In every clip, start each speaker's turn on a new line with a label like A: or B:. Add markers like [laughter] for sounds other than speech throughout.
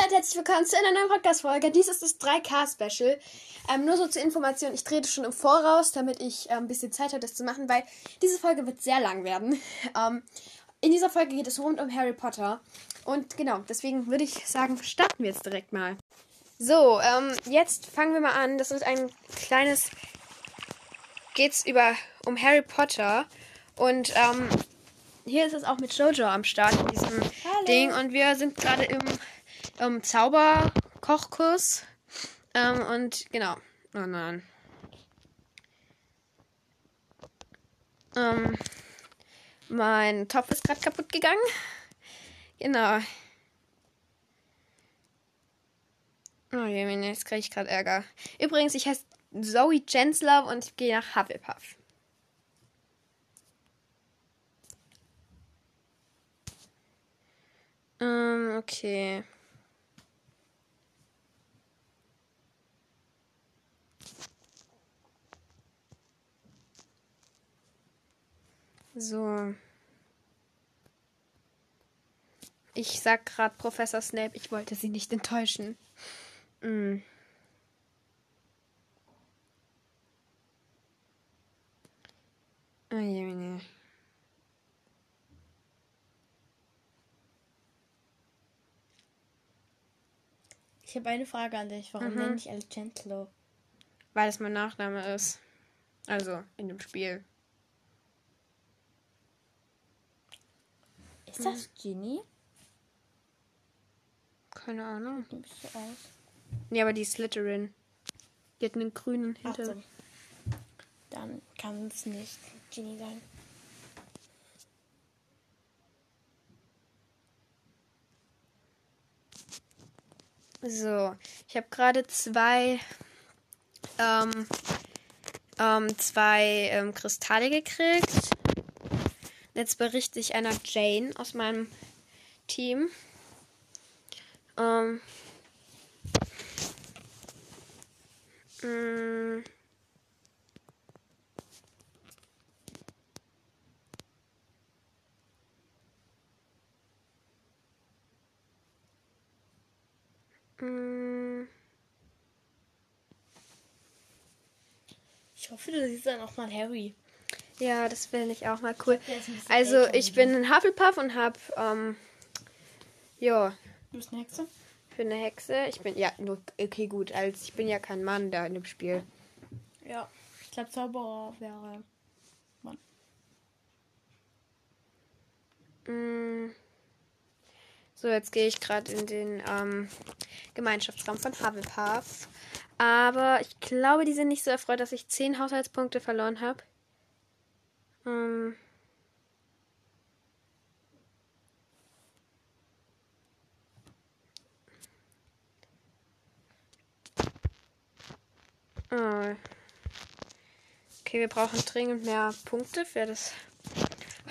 A: Leute, herzlich willkommen zu einer neuen Podcast-Folge. Dies ist das 3K-Special. Ähm, nur so zur Information, ich drehe das schon im Voraus, damit ich ähm, ein bisschen Zeit habe, das zu machen, weil diese Folge wird sehr lang werden. [laughs] Ähm, in dieser Folge geht es rund um Harry Potter. Und genau, deswegen würde ich sagen, starten wir jetzt direkt mal. So, ähm, jetzt fangen wir mal an. Das ist ein kleines. Geht's über um Harry Potter. Und ähm, hier ist es auch mit Jojo am Start in diesem Ding. Und wir sind gerade im ähm, Zauberkochkurs. Ähm, und genau. Oh nein. Ähm, mein Topf ist gerade kaputt gegangen. Genau. Oh je, jetzt kriege ich gerade Ärger. Übrigens, ich heiße Zoe Jensler und ich gehe nach Hufflepuff. Ähm, okay. So. Ich sag gerade Professor Snape, ich wollte sie nicht enttäuschen. Mm. Oh, je,
B: Ich habe eine Frage an dich. Warum
A: Mhm.
B: nenne ich Alcentlo?
A: Weil es mein Nachname ist. Also, in dem Spiel.
B: Ist das Ginny?
A: Keine Ahnung.
B: Du bist so aus.
A: Nee, aber die Slytherin. Die hat einen grünen
B: Ach
A: Hinter.
B: so. Dann kann es nicht Ginny sein.
A: So, ich habe gerade zwei, ähm, ähm, zwei ähm, Kristalle gekriegt. Jetzt berichte ich einer Jane aus meinem Team. Ähm, mm, mm,
B: Ich hoffe, du siehst dann auch mal Harry.
A: Ja, das finde ich auch mal cool. Also, ich bin ein Hufflepuff und habe, ähm, ja,
B: Du bist eine Hexe?
A: für eine Hexe. Ich bin, ja, nur, okay, gut, als ich bin ja kein Mann da in dem Spiel.
B: Ja. Ich glaube, Zauberer wäre. Mann.
A: Mm. So, jetzt gehe ich gerade in den ähm, Gemeinschaftsraum von Hufflepuff. Aber ich glaube, die sind nicht so erfreut, dass ich 10 Haushaltspunkte verloren habe. Ähm. Oh. Okay, wir brauchen dringend mehr Punkte für das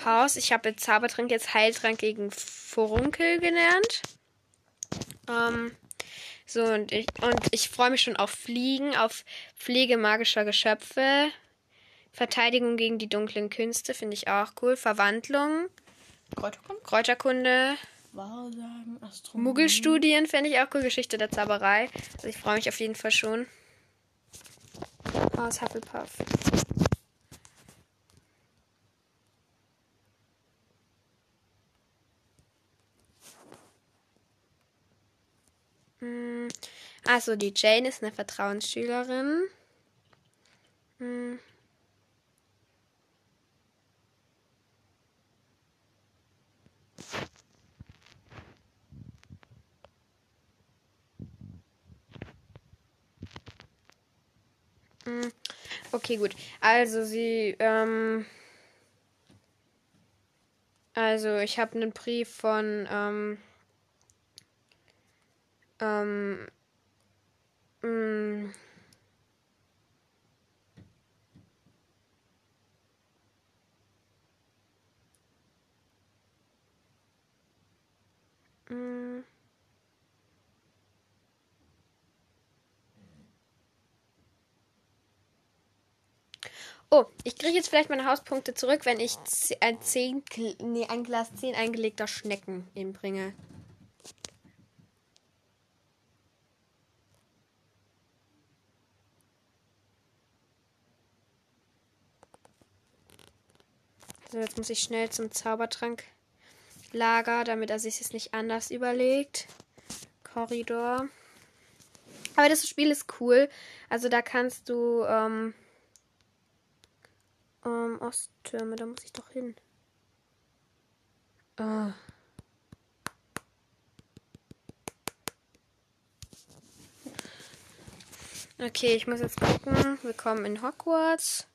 A: Haus. Ich habe jetzt Zaubertrank jetzt Heiltrank gegen Furunkel gelernt. Ähm, so, und ich, und ich freue mich schon auf Fliegen, auf Pflege magischer Geschöpfe. Verteidigung gegen die dunklen Künste finde ich auch cool. Verwandlung,
B: Kräuterkunde?
A: Kräuterkunde,
B: Wahrsagen, Astronomie.
A: Muggelstudien finde ich auch cool. Geschichte der Zauberei. Also ich freue mich auf jeden Fall schon. Aus Hufflepuff. Hm. Also die Jane ist eine Vertrauensschülerin. Hm. Okay, gut. Also sie, ähm, also ich habe einen Brief von, ähm, ähm, mh, mh, Oh, ich kriege jetzt vielleicht meine Hauspunkte zurück, wenn ich ein, Zehntel, nee, ein Glas 10 eingelegter Schnecken ihm bringe. So, jetzt muss ich schnell zum Zaubertranklager, damit er sich es nicht anders überlegt. Korridor. Aber das Spiel ist cool. Also da kannst du. Ähm, ähm, Osttürme, da muss ich doch hin. Oh. Okay, ich muss jetzt gucken. Willkommen in Hogwarts.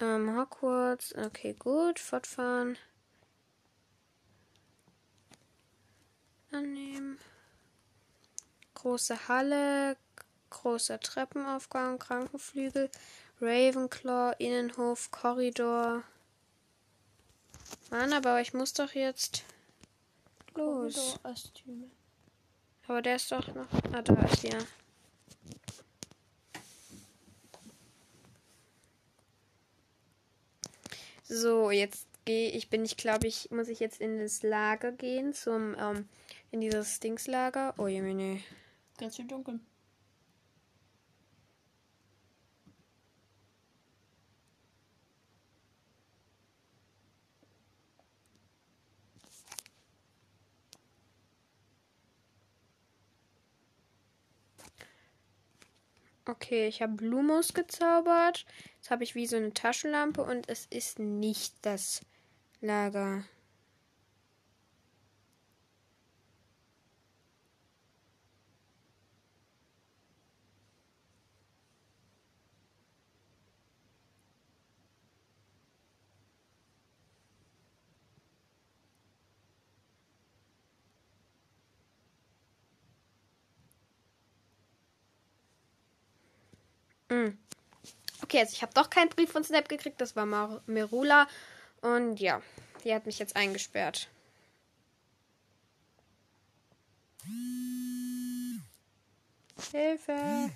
A: Ähm, Hogwarts. Okay, gut. Fortfahren. Annehmen. Große Halle. Großer Treppenaufgang. Krankenflügel. Ravenclaw. Innenhof. Korridor. Mann, aber ich muss doch jetzt los. Aber der ist doch noch. Ah, da ist ja. So, jetzt gehe ich, bin ich, glaube ich, muss ich jetzt in das Lager gehen, zum, ähm, in dieses Dingslager. Oh je, meine.
B: Ganz schön dunkel.
A: Okay, ich habe Lumos gezaubert. Jetzt habe ich wie so eine Taschenlampe und es ist nicht das Lager. Mm. Okay, also ich habe doch keinen Brief von Snap gekriegt. Das war Mar Merula. Und ja, die hat mich jetzt eingesperrt. Hilfe!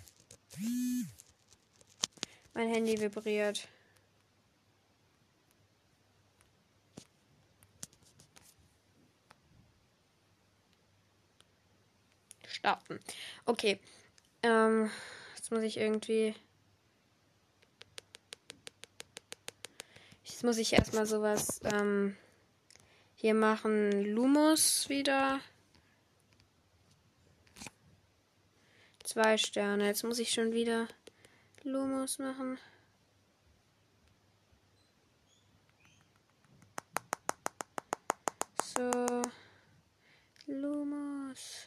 A: Mein Handy vibriert. Starten. Okay. Ähm, jetzt muss ich irgendwie. Jetzt muss ich erstmal sowas ähm, hier machen. Lumos wieder. Zwei Sterne. Jetzt muss ich schon wieder Lumos machen. So. Lumos.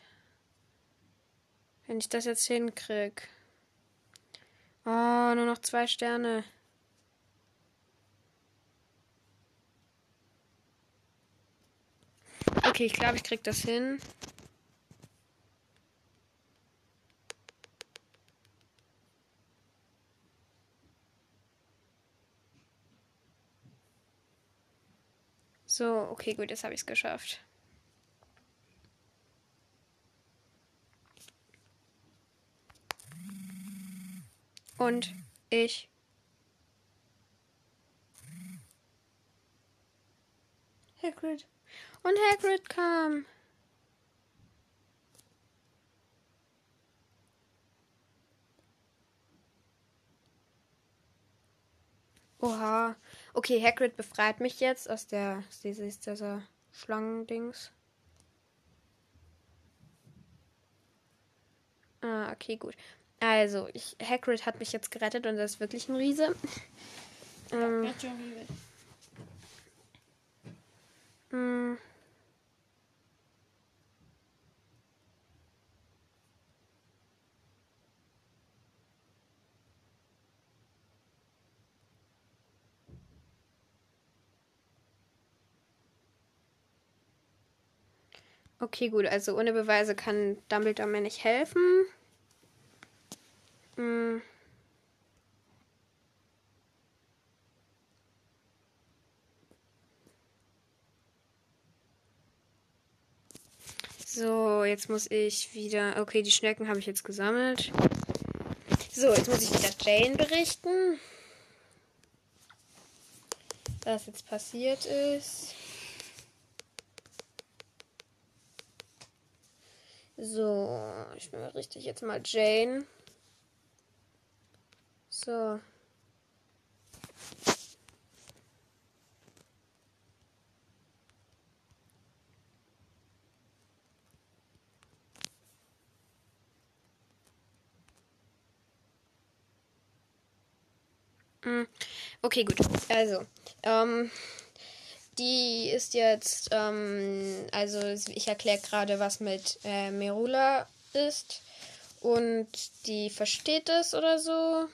A: Wenn ich das jetzt hinkrieg. Oh, nur noch zwei Sterne. Okay, ich glaube, ich krieg das hin. So, okay, gut, jetzt habe ich es geschafft. Und ich. Hagrid. Und Hagrid kam. Oha. Okay, Hagrid befreit mich jetzt aus der dieses, dieser Schlangendings. Ah, okay, gut. Also, ich, Hagrid hat mich jetzt gerettet und das ist wirklich ein Riese. ähm. Mm. Okay, gut, also ohne Beweise kann Dumbledore mir nicht helfen. Mm. So, jetzt muss ich wieder. Okay, die Schnecken habe ich jetzt gesammelt. So, jetzt muss ich wieder Jane berichten. Was jetzt passiert ist. So, ich richte jetzt mal Jane. So. Hm, okay, gut. Also, ähm, die ist jetzt, ähm, also ich erkläre gerade, was mit äh, Merula ist. Und die versteht es oder so.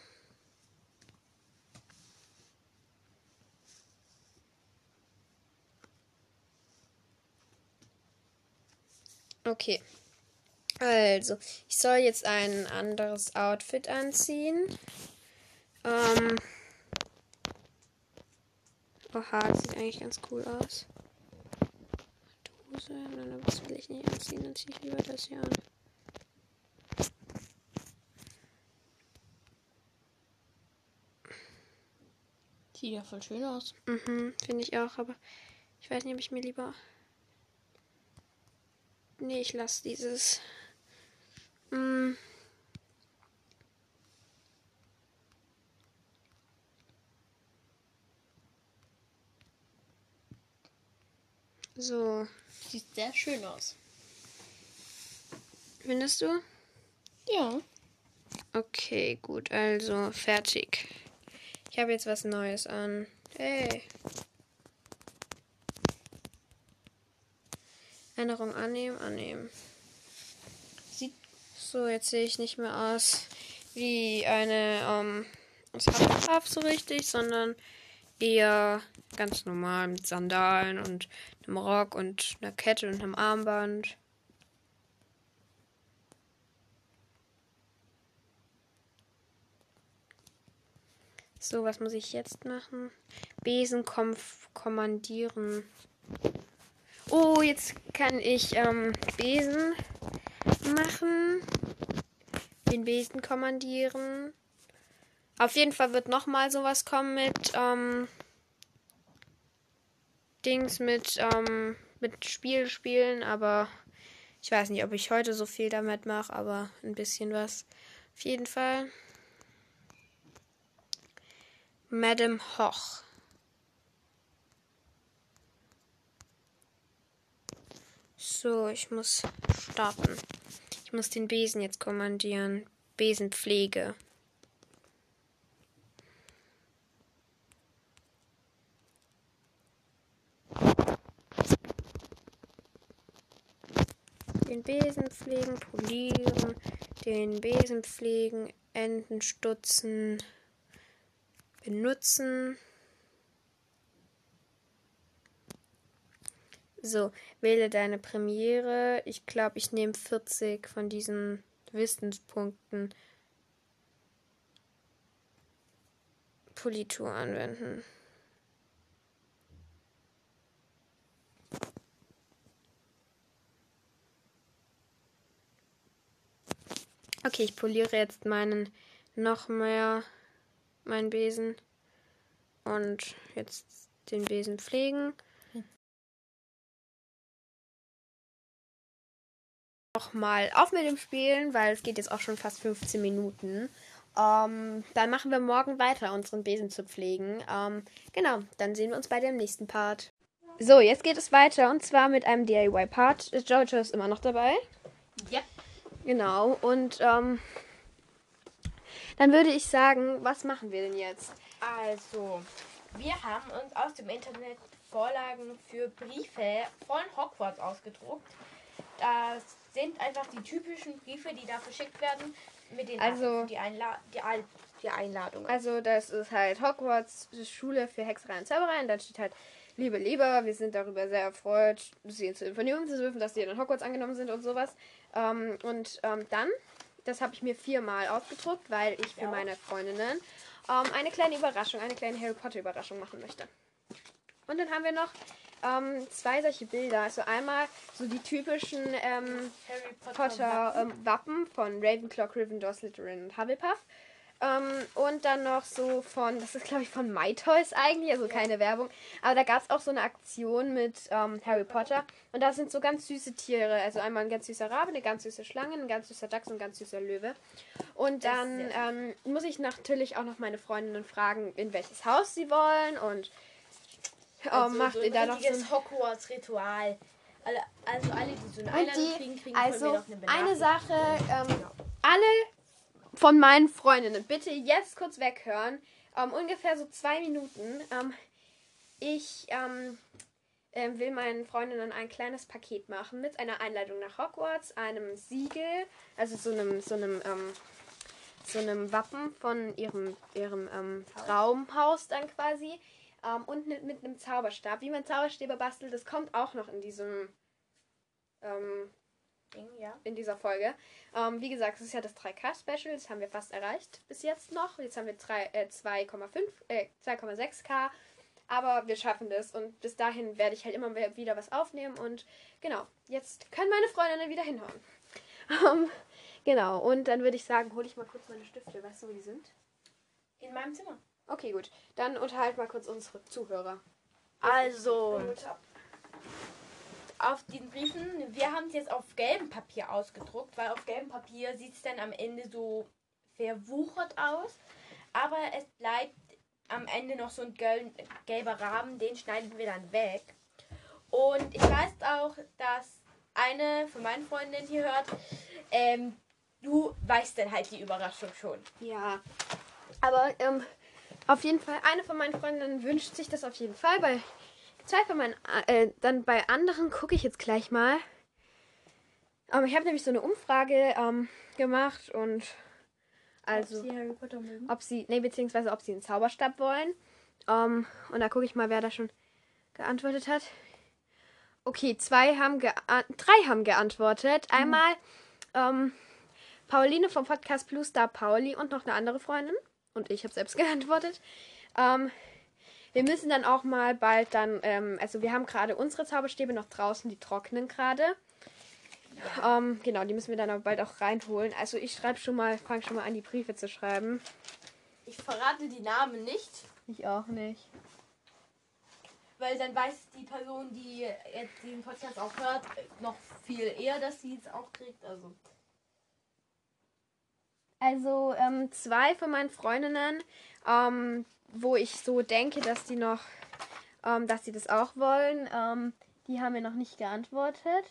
A: Okay. Also, ich soll jetzt ein anderes Outfit anziehen. Ähm. Oha, das sieht eigentlich ganz cool aus. Dose, nein, aber das will ich nicht anziehen, dann ziehe ich lieber das hier an.
B: Sieht ja voll schön aus.
A: Mhm, finde ich auch, aber ich weiß nicht, ob ich mir lieber. Nee, ich lasse dieses. Mm. So,
B: Sieht sehr schön aus.
A: findest du?
B: Ja.
A: Okay, gut, also fertig. Ich habe jetzt was Neues an. Hey. Änderung annehmen, annehmen.
B: Sieht
A: So, jetzt sehe ich nicht mehr aus wie eine ähm, Hufflepuff so richtig, sondern eher ganz normal mit Sandalen und einem Rock und einer Kette und einem Armband. So, was muss ich jetzt machen? Besen kommandieren. Oh, jetzt kann ich ähm, Besen machen. Den Besen kommandieren. Auf jeden Fall wird nochmal sowas kommen mit ähm, Dings mit, ähm, mit Spiel spielen, aber ich weiß nicht, ob ich heute so viel damit mache, aber ein bisschen was. Auf jeden Fall. Madame Hoch. So, ich muss starten. Ich muss den Besen jetzt kommandieren. Besenpflege. Den Besen pflegen, polieren, den Besen pflegen, Enden stutzen, benutzen. So, wähle deine Premiere. Ich glaube, ich nehme 40 von diesen Wissenspunkten. Politur anwenden. Okay, ich poliere jetzt meinen noch mehr, meinen Besen. Und jetzt den Besen pflegen. Nochmal auf mit dem Spielen, weil es geht jetzt auch schon fast 15 Minuten. Ähm, dann machen wir morgen weiter, unseren Besen zu pflegen. Ähm, genau, dann sehen wir uns bei dem nächsten Part. So, jetzt geht es weiter und zwar mit einem DIY-Part. Jojo ist immer noch dabei.
B: Ja.
A: Genau, und ähm, dann würde ich sagen, was machen wir denn jetzt?
C: Also, wir haben uns aus dem Internet Vorlagen für Briefe von Hogwarts ausgedruckt. Das sind einfach die typischen Briefe, die da verschickt werden, mit den
A: Also-
C: die, Einla die, Ein die Einladungen.
A: Also, das ist halt Hogwarts Schule für Hexerei und Zauberei. Und dann steht halt, liebe Lieber, wir sind darüber sehr erfreut, Sie zu informieren zu dürfen, dass Sie in Hogwarts angenommen sind und sowas. Ähm, und ähm, dann, das habe ich mir viermal ausgedruckt, weil ich für meine Freundinnen ähm, eine kleine Überraschung, eine kleine Harry Potter Überraschung machen möchte. Und dann haben wir noch ähm, zwei solche Bilder. Also einmal so die typischen ähm,
C: Harry Potter.
A: Potter ähm, Wappen von Ravenclaw, Gryffindor, Slytherin und Hufflepuff. Ähm, und dann noch so von, das ist glaube ich von MyToys eigentlich, also keine Werbung. Aber da gab es auch so eine Aktion mit ähm, Harry Potter. Und da sind so ganz süße Tiere. Also einmal ein ganz süßer Rabe, eine ganz süße Schlange, ein ganz süßer Dachs und ein ganz süßer Löwe. Und dann ähm, muss ich natürlich auch noch meine Freundinnen fragen, in welches Haus sie wollen. Und ähm,
C: also
A: macht
C: so
A: ihr da noch so ein
C: Hogwarts-Ritual. Also alle, die so eine
A: Und
C: Einladung kriegen, kriegen
A: also
C: von mir noch eine
A: eine
C: Benachrichtigung.
A: Sache, ähm, alle von meinen Freundinnen, bitte jetzt kurz weghören. ähm, ungefähr so zwei Minuten. Ähm, ich ähm, ähm, will meinen Freundinnen ein kleines Paket machen mit einer Einladung nach Hogwarts, einem Siegel, also so einem, so einem, ähm, so einem Wappen von ihrem, ihrem ähm, Traumhaus dann quasi. Und mit, mit einem Zauberstab. Wie man Zauberstäbe bastelt, das kommt auch noch in diesem
C: Ding, ja.
A: in dieser Folge. Ähm, wie gesagt, es ist ja das 3K-Special, das haben wir fast erreicht bis jetzt noch. Jetzt haben wir äh, 2,5, äh, 2,6K, aber wir schaffen das und bis dahin werde ich halt immer wieder was aufnehmen und genau, jetzt können meine Freundinnen wieder hinhauen. Ähm, genau, und dann würde ich sagen, hole ich mal kurz meine Stifte, weißt du, wo die sind?
C: In meinem Zimmer.
A: Okay, gut, dann unterhalt mal kurz unsere Zuhörer.
C: Also, auf diesen Briefen, wir haben es jetzt auf gelbem Papier ausgedruckt, weil auf gelbem Papier sieht es dann am Ende so verwuchert aus. Aber es bleibt am Ende noch so ein gel gelber Rahmen, den schneiden wir dann weg. Und ich weiß auch, dass eine von meinen Freundinnen hier hört, ähm, du weißt dann halt die Überraschung schon.
A: Ja, aber ähm, auf jeden Fall, eine von meinen Freundinnen wünscht sich das auf jeden Fall. Bei zwei von meinen, äh, dann bei anderen gucke ich jetzt gleich mal. Ähm, ich habe nämlich so eine Umfrage ähm, gemacht und also,
B: Ob sie Harry Potter mögen.
A: ob sie, nee, beziehungsweise ob sie einen Zauberstab wollen. Ähm, und da gucke ich mal, wer da schon geantwortet hat. Okay, zwei haben gea drei haben geantwortet. Einmal ähm, Pauline vom Podcast Blue Star Pauli und noch eine andere Freundin. Und ich habe selbst [laughs] geantwortet. Ähm, wir müssen dann auch mal bald dann, ähm, also wir haben gerade unsere Zauberstäbe noch draußen, die trocknen gerade. Ähm, genau, die müssen wir dann aber bald auch reinholen. Also ich schreibe schon mal, fange schon mal an, die Briefe zu schreiben.
C: Ich verrate die Namen nicht.
A: Ich auch nicht.
C: Weil dann weiß die Person, die jetzt den Podcast auch hört, noch viel eher, dass sie es auch kriegt. Also.
A: Also ähm, zwei von meinen Freundinnen, ähm, wo ich so denke, dass die noch, ähm, dass sie das auch wollen, ähm, die haben mir noch nicht geantwortet.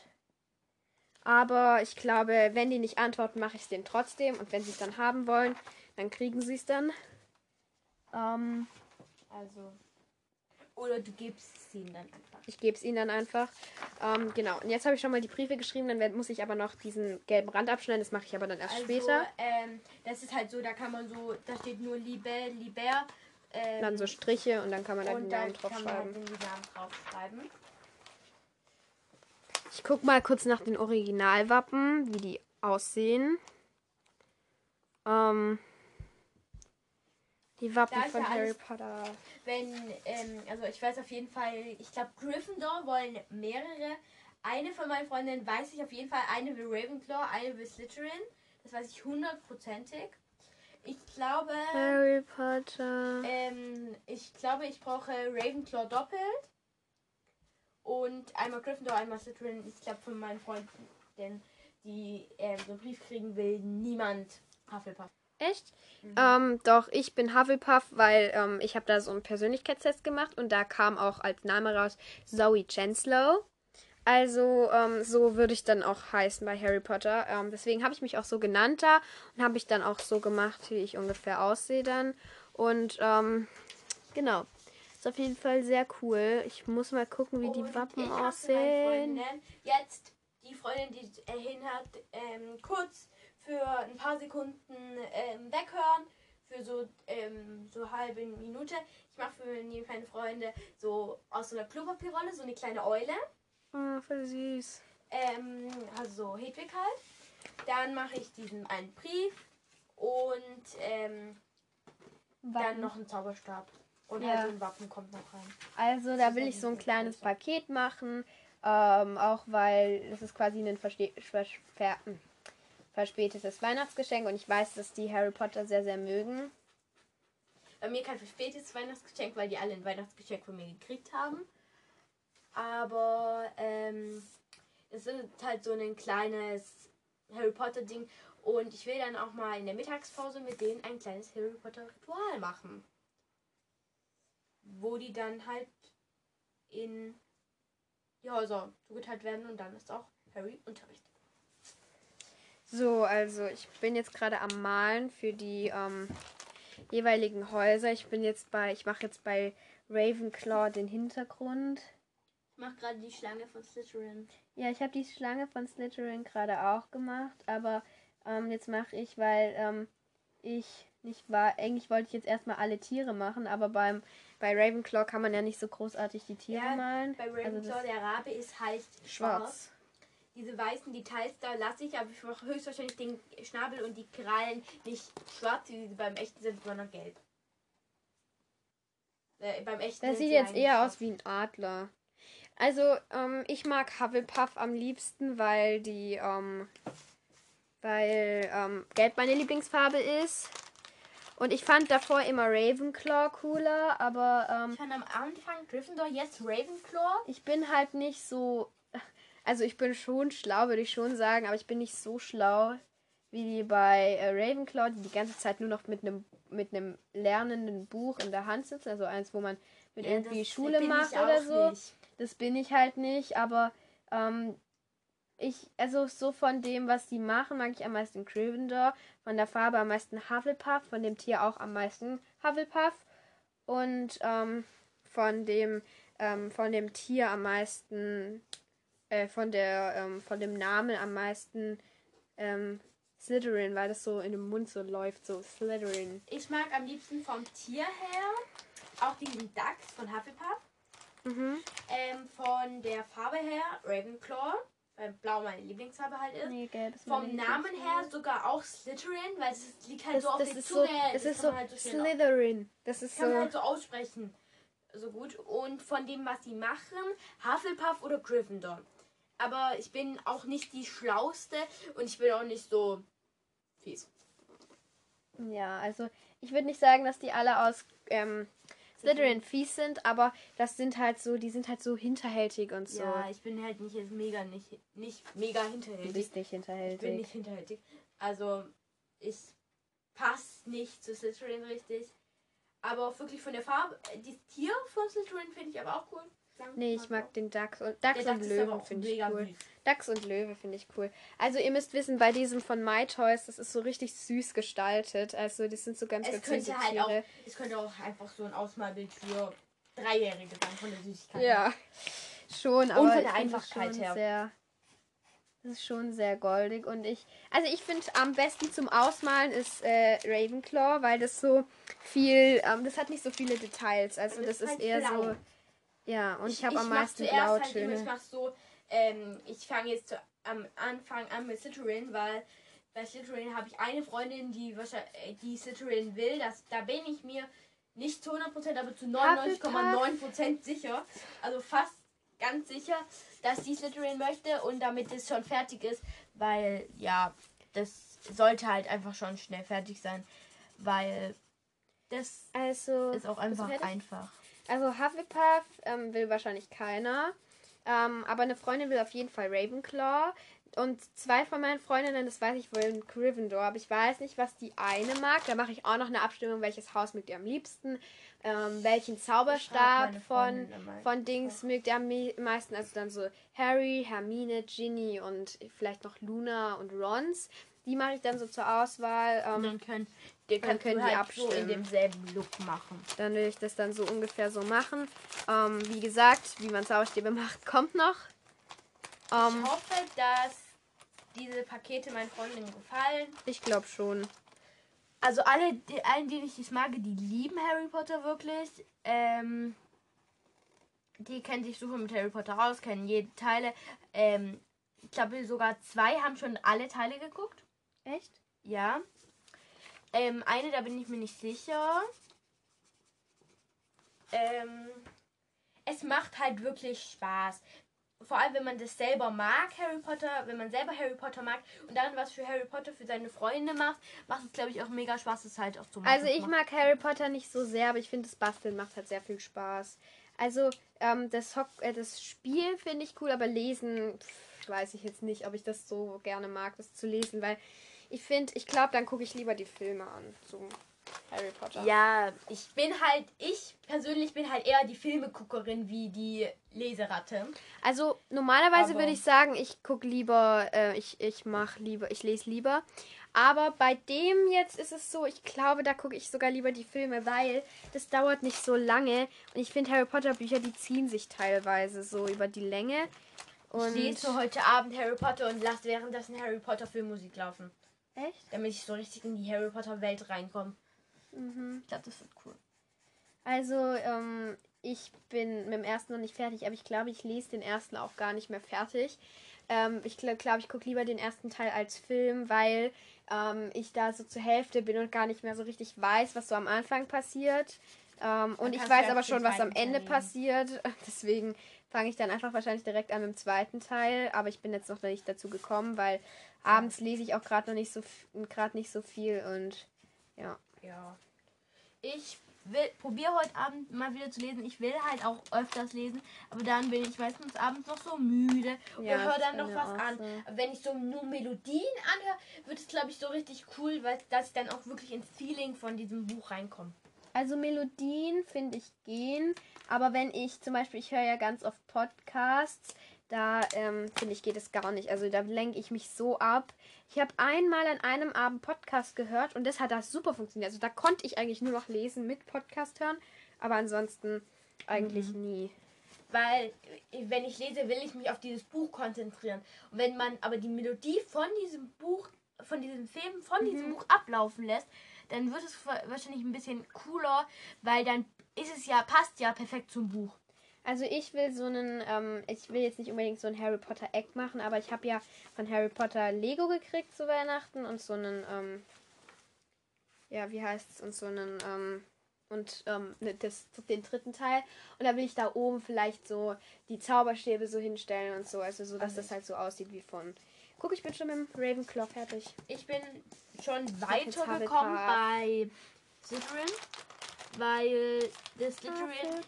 A: Aber ich glaube, wenn die nicht antworten, mache ich es denen trotzdem. Und wenn sie es dann haben wollen, dann kriegen sie es dann. Ähm,
C: Also. Oder du gibst sie ihnen dann einfach.
A: ich gebe es ihnen dann einfach. Ähm, genau. Und jetzt habe ich schon mal die Briefe geschrieben. Dann muss ich aber noch diesen gelben Rand abschneiden. Das mache ich aber dann erst
C: Also,
A: später.
C: Ähm, das ist halt so, da kann man so, da steht nur Liebe, Liber. Ähm,
A: Dann so Striche und dann kann man da die
C: und
A: Namen
C: dann
A: drauf
C: kann man halt draufschreiben.
A: Ich guck mal kurz nach den Originalwappen, wie die aussehen. Ähm, die Wappen
C: Da
A: von
C: ja
A: Harry Potter.
C: Wenn, ähm, also ich weiß auf jeden Fall, ich glaube Gryffindor wollen mehrere. Eine von meinen Freundinnen weiß ich auf jeden Fall, eine will Ravenclaw, eine will Slytherin. Das weiß ich hundertprozentig. Ich glaube,
A: Harry Potter.
C: ähm, ich glaube, ich brauche Ravenclaw doppelt. Und einmal Gryffindor, einmal Slytherin. Ich glaube von meinen Freunden, die ähm, so einen Brief kriegen will, niemand Hufflepuff.
A: Echt? Ähm, doch, ich bin Hufflepuff, weil ähm, ich habe da so einen Persönlichkeitstest gemacht und da kam auch als Name raus Zoe Chancellor. Also ähm, so würde ich dann auch heißen bei Harry Potter. Ähm, deswegen habe ich mich auch so genannt da und habe ich dann auch so gemacht, wie ich ungefähr aussehe dann. Und ähm, genau. Ist auf jeden Fall sehr cool. Ich muss mal gucken, wie die Wappen aussehen.
C: Jetzt die Freundin, die er hin hat, ähm, kurz für ein paar Sekunden ähm, weghören. Für so, ähm, so halbe Minute. Ich mache für meine Freunde so aus so einer Klopapierrolle so eine kleine Eule.
A: Oh, voll süß.
C: Ähm, also so Hedwig halt. Dann mache ich diesen einen Brief und ähm, dann noch einen Zauberstab. Und
A: Ja.
C: halt so ein Wappen kommt noch rein.
A: Also da will ich so ein kleines Paket machen, ähm, auch weil das ist quasi ein verste- ver ver hm, verspätetes Weihnachtsgeschenk und ich weiß, dass die Harry Potter sehr, sehr mögen.
C: Bei mir kein verspätetes Weihnachtsgeschenk, weil die alle ein Weihnachtsgeschenk von mir gekriegt haben. Aber ähm, es ist halt so ein kleines Harry Potter Ding. Und ich will dann auch mal in der Mittagspause mit denen ein kleines Harry Potter Ritual machen. Wo die dann halt in die Häuser zugeteilt werden und dann ist auch Harry Unterricht.
A: So, also ich bin jetzt gerade am Malen für die, ähm, jeweiligen Häuser. Ich bin jetzt bei, ich mache jetzt bei Ravenclaw den Hintergrund.
C: Ich mache gerade die Schlange von Slytherin.
A: Ja, ich habe die Schlange von Slytherin gerade auch gemacht, aber ähm, jetzt mache ich, weil ähm, ich nicht war, eigentlich wollte ich jetzt erstmal alle Tiere machen, aber beim bei Ravenclaw kann man ja nicht so großartig die Tiere
C: Ja,
A: malen.
C: Bei
A: Also
C: Ravenclaw,
A: das-
C: der Rabe ist halt schwarz.
A: Schwarz.
C: Diese weißen Details da lasse ich, aber ich mache höchstwahrscheinlich den Schnabel und die Krallen nicht schwarz, wie sie beim echten sind, sondern gelb. Äh, beim echten
A: Das sieht
C: sie
A: jetzt eher
C: schwarz.
A: aus wie ein Adler. Also, ähm, ich mag Hufflepuff am liebsten, weil die, ähm, weil ähm, Gelb meine Lieblingsfarbe ist. Und ich fand davor immer Ravenclaw cooler, aber ähm,
C: Ich fand am Anfang Gryffindor, jetzt Ravenclaw.
A: ich bin halt nicht so. Also ich bin schon schlau, würde ich schon sagen, aber ich bin nicht so schlau wie die bei äh, Ravenclaw, die die ganze Zeit nur noch mit einem mit einem lernenden Buch in der Hand sitzen, also eins, wo man mit irgendwie
C: das
A: Schule macht oder so.
C: nicht.
A: Das bin ich halt nicht, aber ähm, ich, also so von dem, was die machen, mag ich am meisten Gryffindor, von der Farbe am meisten Hufflepuff, von dem Tier auch am meisten Hufflepuff und ähm, von dem, ähm, von dem Tier am meisten, äh, von der, ähm, von dem Namen am meisten ähm, Slytherin, weil das so in dem Mund so läuft, so Slytherin.
C: Ich mag am liebsten vom Tier her auch diesen Dachs von Hufflepuff.
A: Mhm.
C: Ähm, von der Farbe her Ravenclaw, weil Blau meine Lieblingsfarbe halt ist.
A: Nee, gelb ist
C: Vom Namen her sogar auch Slytherin, weil es liegt halt
A: Das,
C: so auf
A: das
C: der
A: ist
C: Zunge.
A: so, das ist
C: kann
A: so
C: man halt so
A: Slytherin. Das ist
C: kann man
A: so.
C: halt so aussprechen. So gut. Und von dem, was sie machen, Hufflepuff oder Gryffindor. Aber ich bin auch nicht die Schlauste und ich bin auch nicht so fies.
A: Ja, also ich würde nicht sagen, dass die alle aus ähm, Slytherin fies sind, aber das sind halt so, die sind halt so hinterhältig und so.
C: Ja, ich bin halt nicht jetzt mega nicht, nicht mega
A: du
C: hinterhältig.
A: bist nicht
C: Ich bin
A: hinterhältig.
C: nicht hinterhältig. Also ich passe nicht zu Slytherin richtig. Aber auch wirklich von der Farbe. äh, Das Tier von Slytherin finde ich aber auch cool.
A: Nee, ich mag den Dachs und Dachs und
C: Dachs aber
A: Löwen finde ich cool.
C: süß.
A: Dachs und Löwe finde ich cool. Also ihr müsst wissen, bei diesem von My Toys, das ist so richtig süß gestaltet. Also das sind so ganz,
C: Es
A: ganz süße
C: halt
A: Tiere.
C: auch, es könnte auch einfach so ein Ausmalbild für Dreijährige sein von der Süßigkeit.
A: Ja, schon, aber
C: von der Einfachkeit her.
A: sehr. Das ist schon sehr goldig und ich, also ich finde am besten zum Ausmalen ist äh, Ravenclaw, weil das so viel, ähm, das hat nicht so viele Details, also
C: Und
A: das ist
C: ist halt
A: eher
C: blau.
A: so, ja und ich, habe am meisten
C: Halt
A: Blautöne.
C: ich mach so, ähm, ich fange jetzt zu, am Anfang an mit Slytherin, weil bei Slytherin habe ich eine Freundin, die wahrscheinlich, äh, die Slytherin will. Das, da bin ich mir nicht zu 100%, aber zu 99,9% sicher. Also fast ganz sicher, dass die Slytherin möchte und damit es schon fertig ist, weil ja, das sollte halt einfach schon schnell fertig sein, weil das
A: Also
C: ist auch einfach einfach.
A: Also Hufflepuff ähm, will wahrscheinlich keiner. Ähm, aber eine Freundin will auf jeden Fall Ravenclaw. Und zwei von meinen Freundinnen, das weiß ich, wollen Gryffindor. Aber ich weiß nicht, was die eine mag. Da mache ich auch noch eine Abstimmung, welches Haus mögt ihr am liebsten. Ähm, welchen Zauberstab von, von Dings mögt ihr am me- meisten. Also dann so Harry, Hermine, Ginny und vielleicht noch Luna und Rons. Die mache ich dann so zur Auswahl. Ähm,
C: dann können, die
A: Dann können die
C: halt so in
A: abstimmen.
C: demselben Look machen.
A: Dann will ich das dann so ungefähr so machen. Ähm, wie gesagt, wie man Zauberstäbe [laughs] macht, kommt noch. Ähm,
C: ich hoffe, dass diese Pakete meinen Freundinnen gefallen.
A: ich glaube schon.
C: Also alle, die, allen, denen ich das mag, die lieben Harry Potter wirklich. Ähm, die kennen sich super mit Harry Potter aus, kennen jede Teile. Ähm, ich glaube sogar zwei haben schon alle Teile geguckt.
A: Echt?
C: Ja. Ähm, eine, da bin ich mir nicht sicher. Ähm, es macht halt wirklich Spaß. Vor allem, wenn man das selber mag, Harry Potter, wenn man selber Harry Potter mag und dann was für Harry Potter für seine Freunde macht, macht es, glaube ich, auch mega Spaß, es halt auch zu machen.
A: Also ich mag Harry Potter nicht so sehr, aber ich finde das Basteln macht halt sehr viel Spaß. Also ähm, das, Hock äh, das Spiel finde ich cool, aber lesen pff, weiß ich jetzt nicht, ob ich das so gerne mag, das zu lesen, weil ich finde, ich glaube, dann gucke ich lieber die Filme an. So. Harry Potter.
C: Ja, ich bin halt, ich persönlich bin halt eher die Filmeguckerin wie die Leseratte.
A: Also normalerweise würde ich sagen, ich gucke lieber, äh, ich, ich mache lieber, ich lese lieber. Aber bei dem jetzt ist es so, ich glaube, da gucke ich sogar lieber die Filme, weil das dauert nicht so lange. Und ich finde Harry Potter Bücher, die ziehen sich teilweise so über die Länge. Und
C: Ich lese heute Abend Harry Potter und lasse währenddessen Harry Potter Filmmusik laufen.
A: Echt?
C: Damit ich so richtig in die Harry Potter Welt reinkomme.
A: Mhm.
C: Ich glaube, das wird cool.
A: Also, ähm, ich bin mit dem ersten noch nicht fertig, aber ich glaube, ich lese den ersten auch gar nicht mehr fertig. Ähm, ich glaube, glaub, ich gucke lieber den ersten Teil als Film, weil ähm, ich da so zur Hälfte bin und gar nicht mehr so richtig weiß, was so am Anfang passiert. Ähm, und ich weiß aber schon, was am Ende passiert. [laughs] Deswegen fange ich dann einfach wahrscheinlich direkt an mit dem zweiten Teil. Aber ich bin jetzt noch nicht dazu gekommen, weil abends lese ich auch gerade noch nicht so gerade nicht so viel und ja.
C: Ja. Ich will probiere heute Abend mal wieder zu lesen. Ich will halt auch öfters lesen, aber dann bin ich meistens abends noch so müde und
A: Ja,
C: höre dann noch was an.
A: so.
C: Wenn ich so nur Melodien anhöre, wird es glaube ich so richtig cool, weil dass ich dann auch wirklich ins Feeling von diesem Buch reinkomme.
A: Also Melodien finde ich gehen, aber wenn ich zum Beispiel, ich höre ja ganz oft Podcasts, da ähm, finde ich geht es gar nicht. Also da lenke ich mich so ab. Ich habe einmal an einem Abend Podcast gehört und das hat da super funktioniert. Also da konnte ich eigentlich nur noch lesen mit Podcast hören, aber ansonsten eigentlich nie.
C: Weil wenn ich lese, will ich mich auf dieses Buch konzentrieren. Und wenn man aber die Melodie von diesem Buch, von diesem Film, von diesem Buch ablaufen lässt, dann wird es wa- wahrscheinlich ein bisschen cooler, weil dann ist es ja, passt ja perfekt zum Buch.
A: Also ich will so einen, ähm, ich will jetzt nicht unbedingt so ein Harry Potter Eck machen, aber ich habe ja von Harry Potter Lego gekriegt zu Weihnachten und so einen, ähm, ja, wie heißt es, und so einen, ähm, und ähm, ne, das, den dritten Teil. Und da will ich da oben vielleicht so die Zauberstäbe so hinstellen und so, also so, dass
C: Also
A: das halt so aussieht wie von. Guck, ich bin schon mit dem Ravenclaw fertig.
C: Ich bin schon weitergekommen bei Slytherin, weil das Slytherin,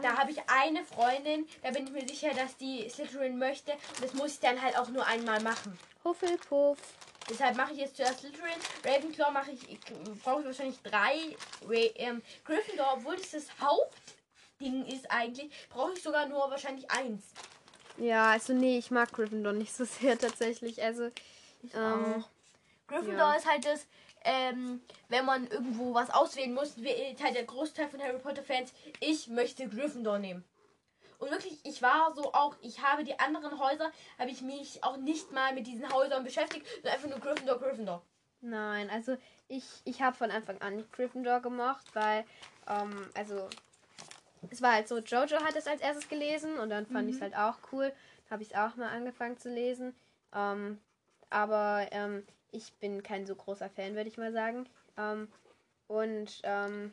C: da habe ich eine Freundin, da bin ich mir sicher, dass die Slytherin möchte und das muss ich dann halt auch nur einmal machen.
A: Hufflepuff.
C: Deshalb mache ich jetzt zuerst Slytherin, Ravenclaw mache ich, ich brauche ich wahrscheinlich drei, ähm, Gryffindor, obwohl das das Hauptding ist eigentlich, brauche ich sogar nur wahrscheinlich eins.
A: Ja, also nee, ich mag Gryffindor nicht so [laughs] sehr tatsächlich. Also, ähm,
C: Gryffindor
A: ja.
C: ist halt das, ähm, wenn man irgendwo was auswählen muss, wählt halt der Großteil von Harry Potter Fans, ich möchte Gryffindor nehmen. Und wirklich, ich war so auch, ich habe die anderen Häuser, habe ich mich auch nicht mal mit diesen Häusern beschäftigt, sondern einfach nur Gryffindor, Gryffindor.
A: Nein, also ich, ich habe von Anfang an nicht Gryffindor gemocht, weil, ähm, also es war halt so, Jojo hat es als erstes gelesen und dann fand ich es halt auch cool. Habe ich es auch mal angefangen zu lesen. Ähm, aber ähm, ich bin kein so großer Fan, würde ich mal sagen. Ähm, und ähm,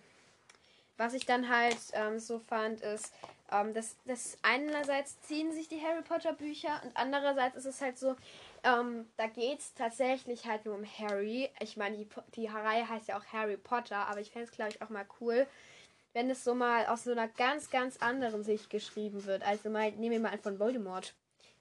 A: was ich dann halt ähm, so fand, ist, ähm, dass, dass einerseits ziehen sich die Harry Potter Bücher und andererseits ist es halt so, da geht es tatsächlich halt nur um Harry. Ich meine, die, die Reihe heißt ja auch Harry Potter, aber ich fände es, glaube ich, auch mal cool, wenn es so mal aus so einer ganz, ganz anderen Sicht geschrieben wird. Also mal, nehmen wir mal an von Voldemort.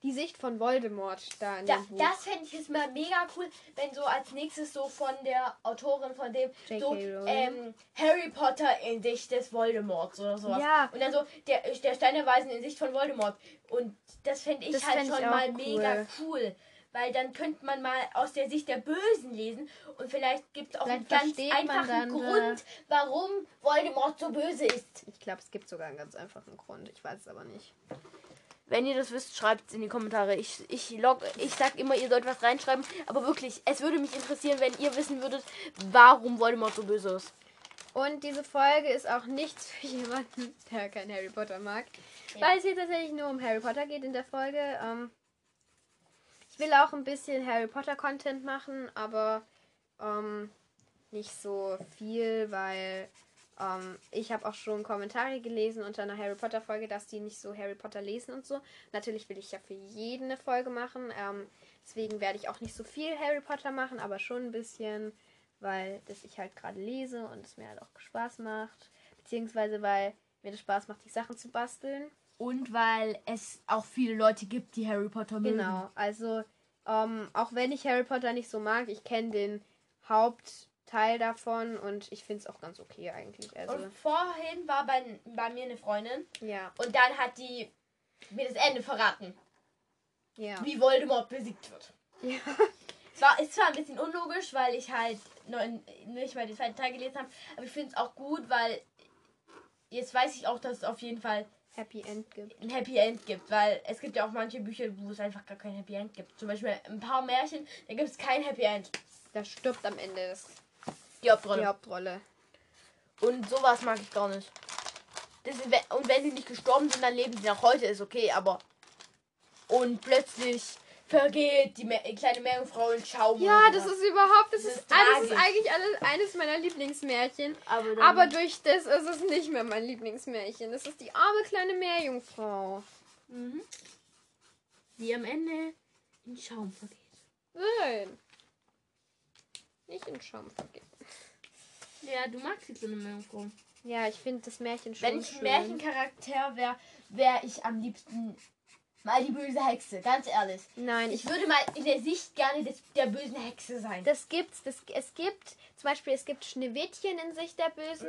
A: Die Sicht von Voldemort da in
C: Da,
A: dem Buch.
C: das fände ich jetzt mal mega cool, wenn so als nächstes so von der Autorin von dem so ähm, Harry Potter in Sicht des Voldemorts oder sowas.
A: Ja.
C: Und dann so der, der Stein der Weisen in Sicht von Voldemort. Und das fände ich
A: Das
C: halt
A: fänd ich
C: schon
A: auch
C: mal
A: cool.
C: mega cool. Weil dann könnte man mal aus der Sicht der Bösen lesen und vielleicht gibt es auch einen
A: Vielleicht
C: ganz
A: versteht man
C: einfachen
A: dann, äh,
C: Grund, warum Voldemort so böse ist.
A: ich glaube, es gibt sogar einen ganz einfachen Grund. Ich weiß es aber nicht.
C: Wenn ihr das wisst, schreibt es in die Kommentare. Ich, ich, log, ich sag immer, ihr sollt was reinschreiben. Aber wirklich, es würde mich interessieren, wenn ihr wissen würdet, warum Voldemort so böse ist.
A: Und diese Folge ist auch nichts für jemanden, [laughs] der kein Harry Potter mag.
C: Ja.
A: Weil es hier tatsächlich nur um Harry Potter geht in der Folge. Ähm, ich will auch ein bisschen Harry Potter Content machen, aber ähm, nicht so viel, weil ähm, ich habe auch schon Kommentare gelesen unter einer Harry Potter Folge, dass die nicht so Harry Potter lesen und so. Natürlich will ich ja für jeden eine Folge machen. Ähm, deswegen werde ich auch nicht so viel Harry Potter machen, aber schon ein bisschen, weil das ich halt gerade lese und es mir halt auch Spaß macht. Beziehungsweise weil mir das Spaß macht, die Sachen zu basteln.
C: Und weil es auch viele Leute gibt, die Harry Potter mögen.
A: Genau, also ähm, auch wenn ich Harry Potter nicht so mag, ich kenne den Haupt, Teil davon und ich finde es auch ganz okay eigentlich. Also,
C: Und vorhin war bei, bei mir eine Freundin
A: ja.
C: und dann hat die mir das Ende verraten,
A: Ja.
C: wie Voldemort besiegt wird.
A: ja.
C: Es war, ist zwar ein bisschen unlogisch, weil ich halt noch in- nicht mal den zweiten Teil gelesen habe, aber ich finde es auch gut, weil jetzt weiß ich auch, dass es auf jeden Fall
A: Happy End gibt.
C: ein Happy End gibt, weil es gibt ja auch manche Bücher, wo es einfach gar kein Happy End gibt. Zum Beispiel ein paar Märchen, da gibt es kein Happy End.
A: Da stirbt am Ende das,
C: Die Hauptrolle.
A: die Hauptrolle.
C: Und sowas mag ich gar nicht. Das und wenn sie nicht gestorben sind, dann leben sie noch heute, ist okay, aber. Und plötzlich vergeht die kleine Meerjungfrau in Schaum.
A: Ja, das ist überhaupt, das,
C: Das
A: ist,
C: ist
A: das ist eigentlich alles, eines meiner Lieblingsmärchen.
C: Aber,
A: Aber durch das ist es nicht mehr mein Lieblingsmärchen. Das ist die arme kleine Meerjungfrau.
C: Mhm. Die am Ende in Schaum vergeht.
A: Nein. Nicht in Schaum vergessen.
C: Ja, du magst die kleine Meerjungfrau.
A: Ja, ich finde das Märchen schon
C: Wenn ich ein
A: schön.
C: Märchencharakter wäre, wäre ich am liebsten mal die böse Hexe, ganz ehrlich.
A: Nein,
C: Ich würde mal in der Sicht gerne des, der bösen Hexe sein.
A: das gibt's. Das, es gibt zum Beispiel, es gibt Schneewittchen in Sicht der Bösen.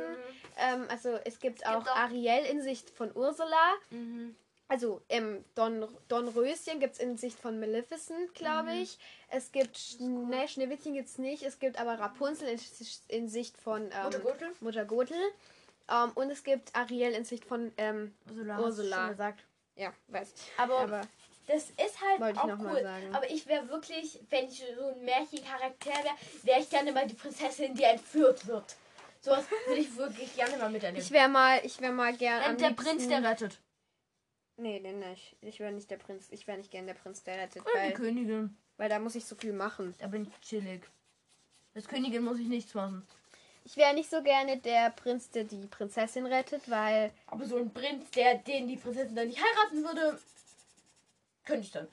A: Ähm, also es gibt auch
C: Mhm. auch-
A: Ariel in Sicht von Ursula.
C: Mhm.
A: Also ähm, Don, Don Röschen gibt es in Sicht von Maleficent, glaube
C: Mhm.
A: ich. Es gibt Schne Schneewittchen gibt es nicht. Es gibt aber Rapunzel in, in Sicht von ähm,
C: Mutter Gothel?
A: Mutter Gothel. Ähm, und es gibt Ariel in Sicht von ähm,
C: Ursula.
A: Ursula. Ja, weiß ich.
C: Aber,
A: Aber
C: das ist halt auch cool.
A: sagen.
C: Aber ich wäre wirklich, wenn ich so ein Märchencharakter wäre, wäre ich gerne mal die Prinzessin, die entführt wird. Sowas würde ich wirklich gerne mal miterleben.
A: ich wäre mal, ich wäre mal gern
C: der
A: liebsten-
C: Prinz, der rettet.
A: Nee, den nicht. Ich wäre nicht der Prinz. Ich wäre nicht gern der Prinz, der rettet,
C: die
A: weil,
C: Königin.
A: weil da muss ich so viel machen.
C: Da bin ich chillig. Als Königin muss ich nichts machen.
A: Ich wäre nicht so gerne der Prinz, der die Prinzessin rettet, weil
C: Aber so ein Prinz, der den die Prinzessin dann nicht heiraten würde, könnte ich dann.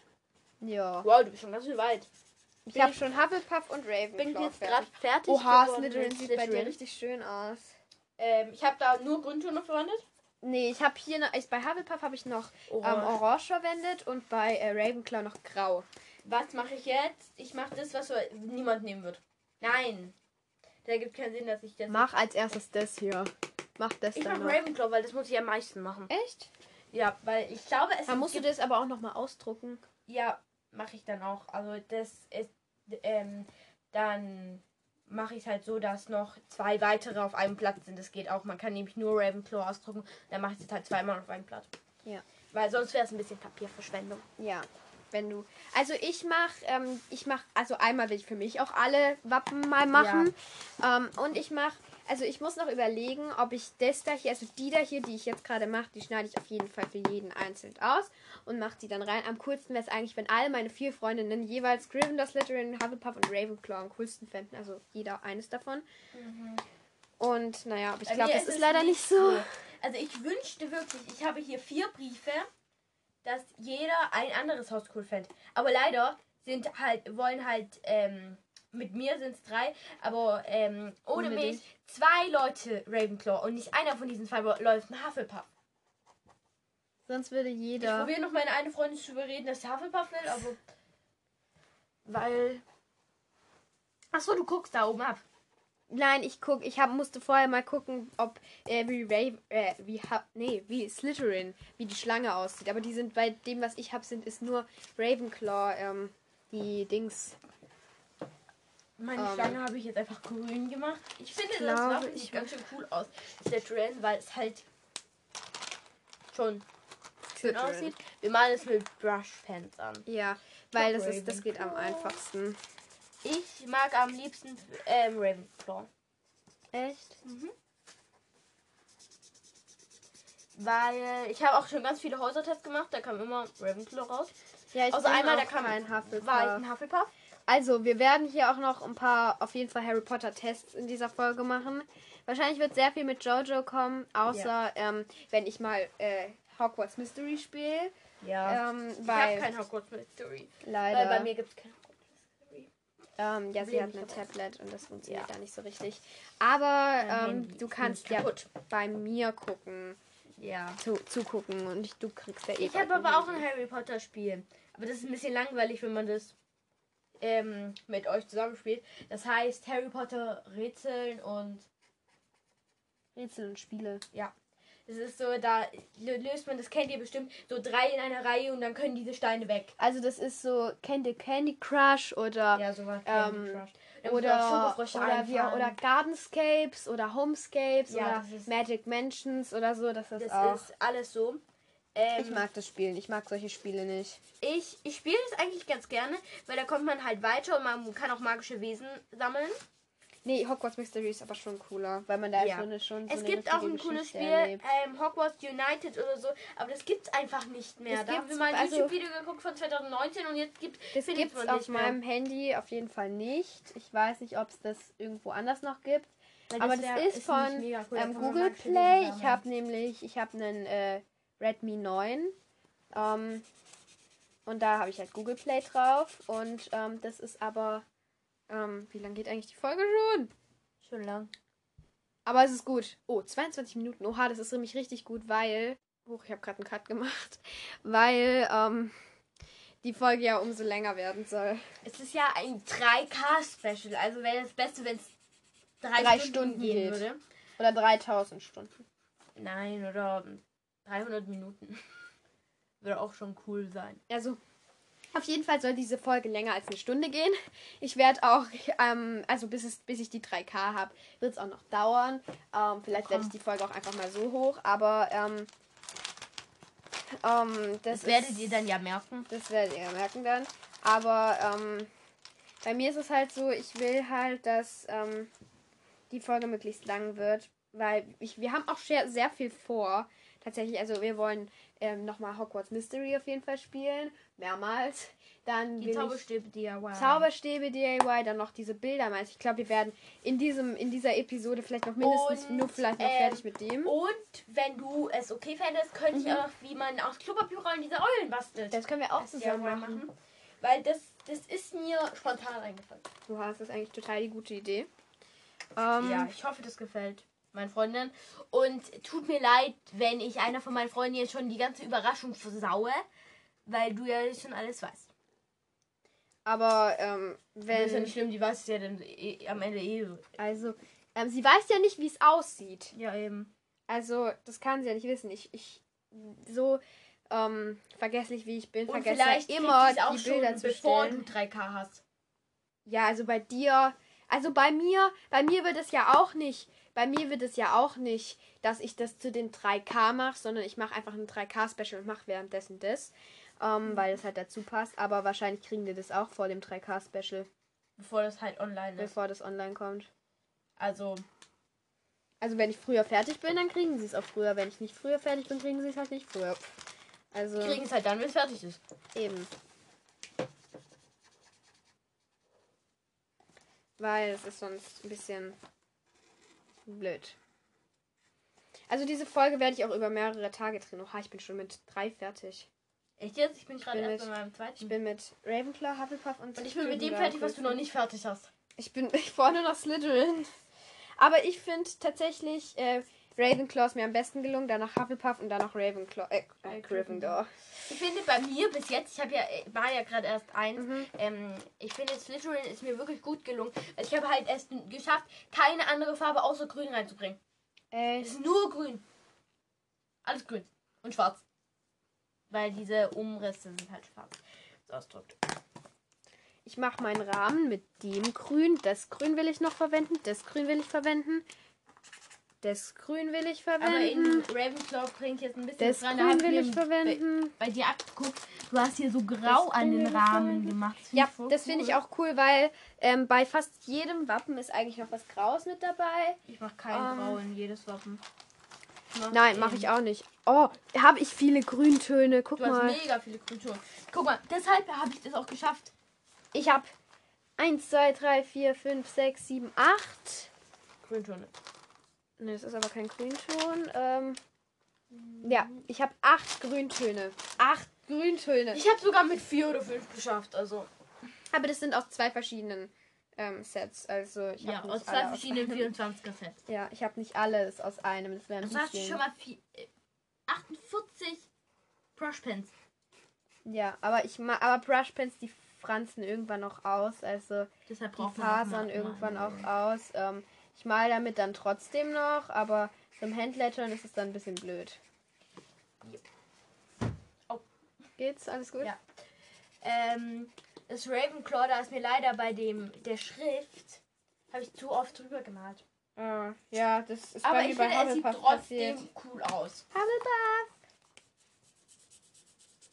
A: ja.
C: Wow, du bist schon ganz schön weit.
A: Ich habe schon Hufflepuff und Ravenclaw
C: Bin jetzt gerade fertig?
A: Oha, Slytherin sieht bei dir richtig schön aus.
C: Ähm, ich habe da nur Grundtöne verwendet.
A: Nee, ich habe hier noch, ich, bei Hufflepuff habe ich noch
C: Orange.
A: ähm, Orange verwendet und bei äh, Ravenclaw noch Grau.
C: Was mache ich jetzt? Ich mache das, was so niemand nehmen wird. Nein. Da gibt keinen Sinn, dass ich das.
A: Mach als erstes das hier. Mach das
C: ich
A: noch.
C: Ravenclaw, weil das muss ich am meisten machen.
A: Echt?
C: Ja, weil ich glaube, es
A: Dann musst du das aber auch noch mal ausdrucken.
C: Ja, mache ich dann auch. Also das ist ähm, dann mache ich es halt so, dass noch zwei weitere auf einem Platz sind. Das geht auch. Man kann nämlich nur Ravenclaw ausdrucken. Dann mache ich es halt zweimal auf einem Blatt.
A: Ja.
C: Weil sonst wäre es ein bisschen Papierverschwendung.
A: Ja. Wenn du. Also ich mach, ähm, ich mach, also einmal will ich für mich auch alle Wappen mal machen. Ähm, und ich mach, also ich muss noch überlegen, ob ich das da hier, also die da hier, die ich jetzt gerade mache, die schneide ich auf jeden Fall für jeden einzeln aus und mache die dann rein. Am coolsten wäre es eigentlich, wenn alle meine vier Freundinnen jeweils Gryffindor, Slytherin, Hufflepuff und Ravenclaw am coolsten fänden. Also jeder eines davon. Und naja, aber ich glaube, das ist
C: es
A: leider nicht so.
C: Also ich wünschte wirklich, ich habe hier vier Briefe, dass jeder ein anderes Haus cool fände. Aber leider sind halt, wollen halt, ähm, mit mir sind es drei, aber ähm, ohne,
A: Ohne
C: mich zwei Leute Ravenclaw und nicht einer von diesen zwei Leuten Hufflepuff.
A: Sonst würde
C: Ich
A: jeder.
C: probiere noch meine eine Freundin zu überreden, dass sie Hufflepuff will, aber. Weil. Achso, du guckst da oben ab.
A: Nein, ich guck, ich hab, musste vorher mal gucken, ob äh, wie Rave, äh, wie ha, nee, wie Slytherin, wie die Schlange aussieht. Aber die sind bei dem, was ich hab, sind ist nur Ravenclaw, ähm, die Dings.
C: Meine
A: Ähm,
C: Schlange habe ich jetzt einfach grün gemacht. Ich finde, das
A: glaube,
C: Waffen
A: ich
C: sieht ganz schön cool aus. Slytherin, weil es halt schon schön aussieht. Wir malen es mit Brush Pens an.
A: Ja, weil das ist, das geht am einfachsten.
C: Ich mag am liebsten ähm, Ravenclaw.
A: Echt?
C: Weil ich habe auch schon ganz viele Häusertests gemacht, da kam immer Ravenclaw raus.
A: Ja, ich bin
C: einmal, da kam
A: kein
C: war ich
A: Hufflepuff.
C: ein Hufflepuff.
A: Also, wir werden hier auch noch ein paar, auf jeden Fall Harry Potter Tests in dieser Folge machen. Wahrscheinlich wird sehr viel mit Jojo kommen, außer ähm, wenn ich mal äh, Hogwarts Mystery spiele.
C: Ja.
A: Ähm,
C: ich habe kein Hogwarts Mystery.
A: leider.
C: Weil bei mir gibt es kein.
A: Ähm, ja, sie hat ein Tablet und das funktioniert
C: Ja.
A: da nicht so richtig. Aber ähm, du kannst ja
C: kaputt.
A: bei mir gucken,
C: Ja.
A: zu, zugucken und ich, du kriegst ja eh
C: Ich habe aber auch ein Harry Potter Spiel. Aber das ist ein bisschen langweilig, wenn man das ähm, mit euch zusammenspielt. Das heißt Harry Potter Rätseln und
A: Rätsel und Spiele.
C: Es ist so, da lö- löst man, das kennt ihr bestimmt, so drei in einer Reihe und dann können diese Steine weg.
A: Also das ist so Candy Candy Crush oder
C: Ja, sowas.
A: Ähm,
C: Candy Crush. Dann man auch
A: oder oder, wir, oder Gardenscapes oder Homescapes
C: Ja,
A: oder Magic Mansions oder so. Das ist
C: Das
A: auch.
C: ist alles so. Ähm,
A: ich mag das Spielen. Ich mag solche Spiele nicht.
C: Ich, ich spiele das eigentlich ganz gerne, weil da kommt man halt weiter und man kann auch magische Wesen sammeln.
A: Nee, Hogwarts Mystery ist aber schon cooler, weil man da
C: Ja.
A: schon, eine- schon so
C: es
A: eine
C: gibt auch ein cooles
A: Geschichte
C: Spiel,
A: erlebt.
C: ähm, Hogwarts United oder so, aber das gibt's einfach nicht mehr.
A: Das
C: da haben wir mal ein
A: also-
C: YouTube-Video geguckt von 2019 und jetzt gibt
A: Das
C: findet
A: gibt's auf
C: mehr.
A: meinem Handy auf jeden Fall nicht. Ich weiß nicht, ob es das irgendwo anders noch gibt.
C: Weil
A: aber das
C: wär-
A: ist
C: nicht
A: von,
C: cool,
A: Ähm, Google Play. Ich habe nämlich, ich habe einen äh, Redmi 9. Ähm, und da habe ich halt Google Play drauf. Und ähm, das ist aber. Ähm, wie lange geht eigentlich die Folge schon?
C: Schon lang.
A: Aber es ist gut. Oh, 22 Minuten. Oha, das ist nämlich richtig gut, weil. Huch, ich habe gerade einen Cut gemacht. [laughs] Weil ähm, die Folge ja umso länger werden soll.
C: Es ist ja ein 3K-Special, also wäre das Beste, wenn es drei,
A: Drei
C: Stunden,
A: Stunden
C: gehen
A: geht.
C: würde.
A: Oder 3000 Stunden.
C: Nein, oder 300 Minuten. [laughs] Würde auch schon cool sein.
A: Also, auf jeden Fall soll diese Folge länger als eine Stunde gehen. Ich werde auch, ähm, also bis, es, bis ich die 3K habe, wird es auch noch dauern. Ähm, vielleicht werde ich die Folge auch einfach mal so hoch, aber ähm, ähm, das,
C: Das werdet
A: ist-
C: ihr dann ja merken.
A: Das werdet ihr merken dann. Aber ähm, bei mir ist es halt so, ich will halt, dass ähm, die Folge möglichst lang wird, weil ich, wir haben auch sehr, sehr viel vor. Tatsächlich, also wir wollen ähm, nochmal Hogwarts Mystery auf jeden Fall spielen, mehrmals. Dann
C: Die Zauberstäbe DIY.
A: Zauberstäbe DIY, dann noch diese Bilder. meinst du? Ich glaube, wir werden in diesem in dieser Episode vielleicht noch mindestens
C: Und,
A: nur vielleicht noch
C: ähm,
A: fertig mit dem.
C: Und wenn du es okay fändest, könnte ich auch noch, wie man aus Klopapierrollen diese Eulen bastelt.
A: Das können wir auch
C: Das
A: zusammen
C: DIY
A: machen.
C: Weil das, das ist mir spontan eingefallen.
A: Du hast das eigentlich total die gute Idee. Ähm,
C: Ja, ich hoffe, das gefällt meinen Freundinnen. Und tut mir leid, wenn ich einer von meinen Freunden jetzt schon die ganze Überraschung versaue, weil du ja schon alles weißt.
A: Aber ähm,
C: Das ist ja
A: wenn.
C: nicht schlimm, die weiß es ja dann eh, am Ende eh.
A: Also, ähm, sie weiß ja nicht, wie es aussieht.
C: Ja, eben.
A: Also, das kann sie ja nicht wissen. Ich, ich so ähm, vergesslich wie ich bin,
C: Und
A: vergesse
C: vielleicht
A: immer
C: auch
A: die Bilder
C: schon,
A: zu
C: bevor
A: stellen.
C: du 3K hast.
A: Ja, also bei dir, also bei mir, bei mir wird es ja auch nicht, bei mir wird es ja auch nicht, dass ich das zu den 3K mache, sondern ich mache einfach ein 3K-Special und mache währenddessen das, ähm, weil es halt dazu passt. Aber wahrscheinlich kriegen wir das auch vor dem 3K-Special,
C: Bevor das halt online ist.
A: bevor das online kommt.
C: Also,
A: Also wenn ich früher fertig bin, dann kriegen sie es auch früher. Wenn ich nicht früher fertig bin, kriegen sie es halt nicht früher. Also
C: die kriegen es halt dann, wenn es fertig ist.
A: eben. Weil es ist sonst ein bisschen blöd. Also diese Folge werde ich auch über mehrere Tage drehen. Oha, ich bin schon mit drei fertig.
C: Echt jetzt? Ich bin gerade erst
A: mit-
C: bei meinem zweiten.
A: Ich bin mit Ravenclaw, Hufflepuff und
C: und ich bin mit dem
A: Gryffindor
C: fertig, was du noch
A: Gryffindor.
C: nicht fertig hast.
A: Ich bin [laughs] ich vorne noch Slytherin. Aber ich finde tatsächlich äh, Ravenclaw ist mir am besten gelungen, danach Hufflepuff und danach Ravenclaw. Äh, äh, Gryffindor.
C: Ich finde bei mir bis jetzt, ich habe ja, äh, war ja gerade erst eins,
A: Mhm.
C: ähm, ich finde Slytherin ist mir wirklich gut gelungen. Also ich habe halt erst geschafft, keine andere Farbe außer grün reinzubringen.
A: Äh,
C: Es ist nur grün. Alles grün. Und schwarz. Weil diese Umrisse sind halt schwarz. So ausdrückt.
A: Ich mache meinen Rahmen mit dem Grün. Das Grün will ich noch verwenden. Das Grün will ich verwenden. Das Grün will ich
C: Aber in
A: verwenden.
C: Ravenclaw bringt jetzt ein bisschen
A: Das.
C: Da hab
A: Grün will ich verwenden.
C: Bei, bei dir abgeguckt. Du hast hier so grau
A: Das
C: an den Rahmen
A: verwenden.
C: gemacht. Find
A: Ja,
C: voll
A: das finde ich
C: cool.
A: auch cool, weil ähm, bei fast jedem Wappen ist eigentlich noch was Graues mit dabei.
C: Ich mache kein
A: Ähm,
C: Grau in jedes Wappen. mach
A: Nein, mache ich auch nicht. Oh, habe ich viele Grüntöne. Guck
C: Du hast
A: mal.
C: mega viele Grüntöne. Guck mal, deshalb habe ich das auch geschafft.
A: Ich habe 1, 2, 3, 4, 5, 6, 7, 8.
C: Grüntöne.
A: Ne, das ist aber kein Grünton. Ähm, ja, ich habe 8 Grüntöne. 8 Grüntöne.
C: Ich habe sogar mit vier oder fünf geschafft. Also
A: Aber das sind aus zwei verschiedenen ähm, Sets. Also ich
C: ja, aus zwei verschiedenen
A: Aus,
C: 24er Sets.
A: ja, ich habe nicht alles aus einem. Das wären
C: Also hast du schon mal vier, äh, 48 Brushpens.
A: Ja, aber ich ma aber Brushpens, die franzen irgendwann noch aus. Also
C: Deshalb
A: die fasern irgendwann auch aus. Ähm, ich male damit dann trotzdem noch, aber zum Handlettern ist es dann ein bisschen blöd.
C: Au.
A: Geht's? Alles gut?
C: Ja. Ähm, das Ravenclaw, da ist mir leider bei dem der Schrift habe ich zu oft drüber gemalt.
A: Ah, ja, das ist
C: Aber
A: bei mir
C: ich
A: bei
C: finde,
A: Hufflepuff
C: trotzdem
A: passiert.
C: cool aus.
A: Hufflepuff!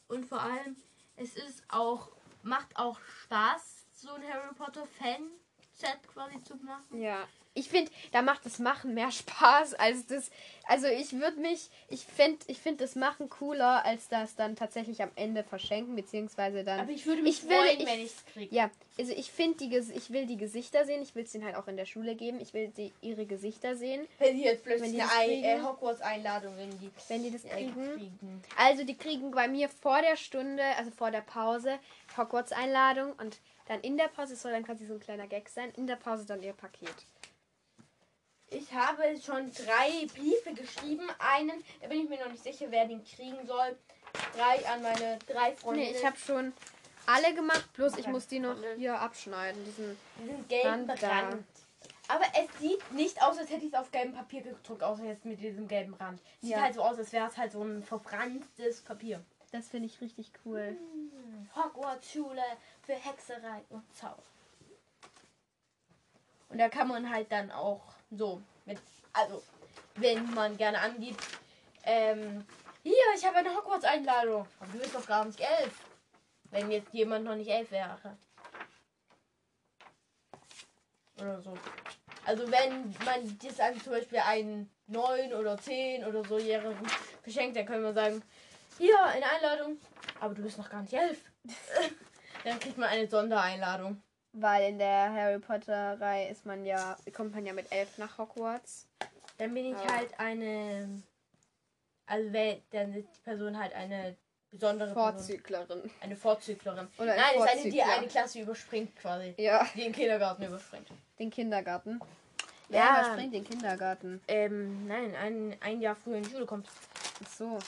C: Und vor allem, es ist auch, macht auch Spaß, so ein Harry Potter Fan-Set quasi zu machen.
A: Ja. Ich finde, da macht das Machen mehr [laughs] Spaß als das. Also ich würde mich, ich finde, ich finde das Machen cooler, als das dann tatsächlich am Ende verschenken, beziehungsweise dann.
C: Aber ich würde mich
A: Ich will-
C: freuen,
A: ich-
C: wenn ich es kriege.
A: Ja, also ich finde die, ich will die Gesichter sehen. Ich will es denen halt auch in der Schule geben. Ich will die, ihre Gesichter sehen,
C: Wenn die jetzt
A: Wenn
C: plötzlich
A: die
C: eine äh, Hogwarts-Einladung in die
A: wenn die das kriegen.
C: kriegen.
A: Also die kriegen bei mir vor der Stunde, also vor der Pause, Hogwarts-Einladung und dann in der Pause, es soll dann quasi so ein kleiner Gag sein, in der Pause dann ihr Paket.
C: Ich habe schon drei Briefe geschrieben. Einen, da bin ich mir noch nicht sicher, wer den kriegen soll. Drei an meine drei Freunde.
A: Nee, ich habe schon alle gemacht, bloß ich muss die noch hier abschneiden. Diesen
C: diesen gelben
A: Rand.
C: Rand. Aber es sieht nicht aus, als hätte ich es auf gelbem Papier gedruckt, außer jetzt mit diesem gelben Rand. Sieht
A: Ja.
C: halt so aus, als wäre es halt so ein verbranntes Papier.
A: Das finde ich richtig cool.
C: Hogwarts Schule für Hexerei und Zauber. Und da kann man halt dann auch so mit, also wenn man gerne angibt, ähm, hier, ich habe eine Hogwarts-Einladung. Aber du bist doch gar nicht elf. Wenn jetzt jemand noch nicht elf wäre. Oder so. Also wenn man das an zum Beispiel einen 9 oder 10 oder so Jährigen verschenkt, dann können wir sagen, hier, eine Einladung. Aber du bist noch gar nicht elf. [laughs] dann kriegt man eine Sondereinladung.
A: Weil in der Harry Potter-Reihe ist man ja, kommt man ja mit elf nach Hogwarts.
C: Dann bin ich
A: Aber-
C: halt eine. Also wenn, dann ist die Person halt eine besondere Person.
A: Vorzüglerin.
C: Eine Vorzüglerin.
A: Oder ein
C: Nein, ist eine, die
A: Vorzügler.
C: eine Klasse überspringt quasi.
A: Ja,
C: Die den Kindergarten überspringt.
A: den Kindergarten.
C: Ja.
A: Ja, überspringt den Kindergarten.
C: Ähm, nein, ein, ein Jahr früher in die Schule kommt.
A: Ach so.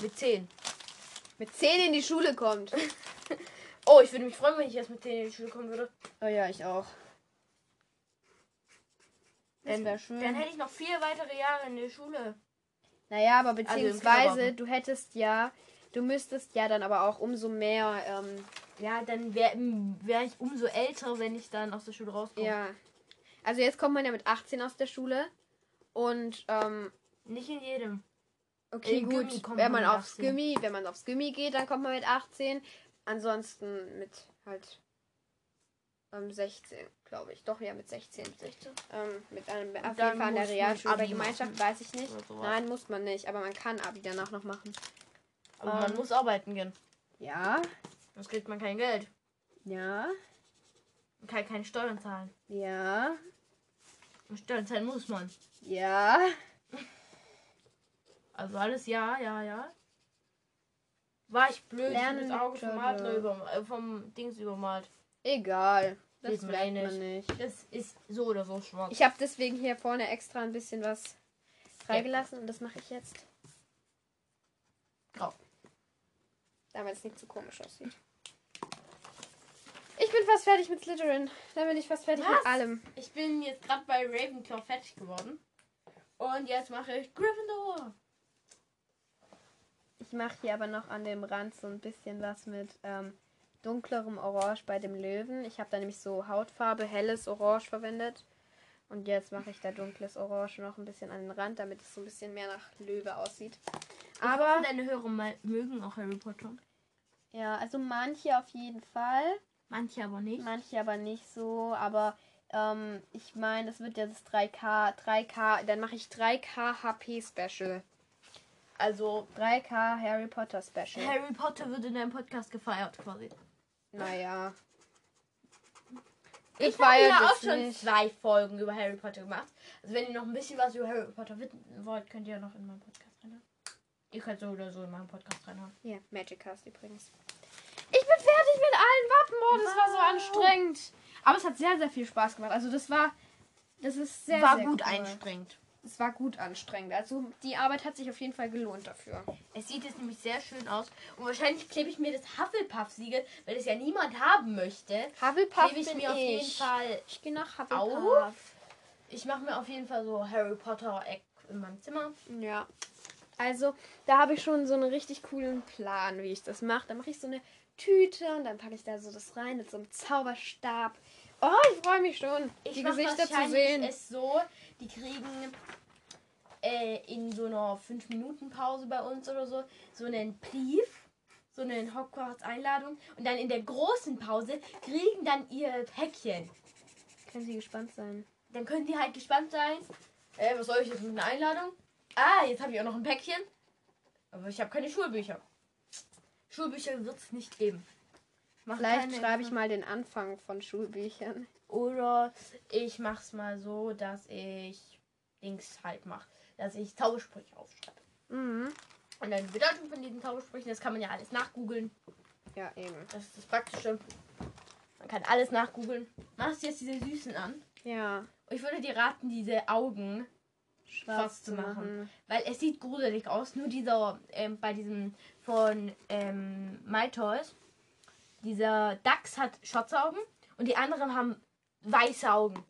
C: Mit 10.
A: Mit zehn in die Schule kommt. [laughs]
C: Oh, ich würde mich freuen, wenn ich erst mit 10 in die Schule kommen würde.
A: Oh ja, ich auch.
C: Dann,
A: wäre schön.
C: dann hätte ich noch vier weitere Jahre in der Schule.
A: Naja, aber
C: Also
A: beziehungsweise
C: Kindergarten.
A: du hättest ja, du müsstest ja dann aber auch umso mehr, ähm,
C: Ja, dann wäre wär ich umso älter, wenn ich dann aus der Schule rauskomme.
A: ja. Also jetzt kommt man ja mit 18 aus der Schule und ähm,
C: Nicht in jedem.
A: okay
C: In
A: gut, wenn
C: man
A: aufs
C: 18.
A: Gymi, wenn man aufs Gymi geht, dann kommt man mit 18. Ansonsten mit halt ähm, 16, glaube ich. Doch ja mit 16.
C: 16.
A: Ähm, mit einem auf jeden Fall an der Realschule
C: Abi
A: Gemeinschaft
C: machen.
A: weiß ich nicht.
C: Sowas.
A: Nein, muss man nicht, aber man kann Abi danach noch machen.
C: Aber
A: Ähm.
C: man muss arbeiten gehen.
A: Ja,
C: Sonst kriegt man kein Geld.
A: ja,
C: Man kann keine Steuern zahlen.
A: ja,
C: Und Steuern zahlen muss man.
A: ja.
C: Also alles ja, ja, ja. War ich blöd,
A: Lernen
C: ich das Auge vom. Adler über, äh, vom Dings übermalt.
A: Egal. Das
C: Sieht man
A: man nicht.
C: Das ist so oder so schwarz.
A: Ich habe deswegen hier vorne extra ein bisschen was freigelassen und das mache ich jetzt.
C: Grau.
A: Damit es nicht zu komisch aussieht. Ich bin fast fertig mit Slytherin. Dann bin ich fast fertig
C: Was?
A: mit allem.
C: Ich bin jetzt gerade bei Ravenclaw fertig geworden. Und jetzt mache ich Gryffindor.
A: Ich mache hier aber noch an dem Rand so ein bisschen was mit ähm, dunklerem Orange bei dem Löwen. Ich habe da nämlich so Hautfarbe, helles Orange verwendet. Und jetzt mache ich da dunkles Orange noch ein bisschen an den Rand, damit es so ein bisschen mehr nach Löwe aussieht.
C: Aber deine Hörer mögen auch Harry Potter.
A: ja, also manche auf jeden Fall,
C: Manche aber nicht.
A: manche aber nicht so. Aber ähm, ich meine, das wird ja das 3K, 3K, dann mache ich 3K HP Special.
C: Also
A: 3K Harry Potter Special.
C: Harry Potter wird in deinem Podcast gefeiert quasi.
A: Naja.
C: Ich
A: war
C: habe
A: ja
C: ja auch schon
A: nicht.
C: zwei Folgen über Harry Potter gemacht. Also wenn ihr noch ein bisschen was über Harry Potter wissen wollt, könnt ihr noch in meinen Podcast reinhören. Ihr könnt so oder so in meinen Podcast reinhören.
A: Ja, Magic Cast übrigens. Ich bin fertig mit allen Wappen. Oh, das war so
C: Wow.
A: anstrengend. Aber es hat sehr, sehr viel Spaß gemacht. Also das war, das ist sehr,
C: War
A: sehr
C: gut
A: cool.
C: einstrengend.
A: Es war gut anstrengend. Also die Arbeit hat sich auf jeden Fall gelohnt dafür.
C: Es sieht jetzt nämlich sehr schön aus. Und wahrscheinlich klebe ich mir das Hufflepuff-Siegel, weil das ja niemand haben möchte.
A: Hufflepuff
C: Klebe ich
A: bin
C: mir auf jeden
A: ich.
C: Fall
A: Ich gehe nach
C: auf.
A: Hufflepuff.
C: Ich mache mir auf jeden Fall so Harry Potter-Eck in meinem Zimmer.
A: Ja. Also, da habe ich schon so einen richtig coolen Plan, wie ich das mache. Da mache ich so eine Tüte und dann packe ich da so das rein mit so einem Zauberstab. Oh, ich freue mich schon,
C: Ich
A: die Gesichter zu sehen.
C: es so, die kriegen äh, in so einer 5-Minuten-Pause bei uns oder so so einen Brief, so eine Hogwarts-Einladung und dann in der großen Pause kriegen dann ihr Päckchen.
A: Können Sie gespannt sein.
C: Dann können die halt gespannt sein. Äh, was soll ich jetzt mit einer Einladung? Ah, jetzt habe ich auch noch ein Päckchen. Aber ich habe keine Schulbücher. Schulbücher wird es nicht geben. Mach
A: Vielleicht schreibe ich mal den Anfang von Schulbüchern.
C: Oder ich mach's mal so, dass ich Dings halt mache. Dass ich Zaubersprüche aufschreibe.
A: Mhm.
C: Und dann die Bedeutung von diesen Zaubersprüchen, das kann man ja alles nachgoogeln.
A: Ja, eben.
C: Das ist das Praktische. Man kann alles nachgoogeln. Machst du jetzt diese Süßen an?
A: Ja.
C: Und ich würde dir raten, diese Augen schwarz zu machen. Weil es sieht gruselig aus. Nur dieser, ähm, bei diesem von ähm, My Toys, dieser Dachs hat Schotzaugen und die anderen haben weiße Augen.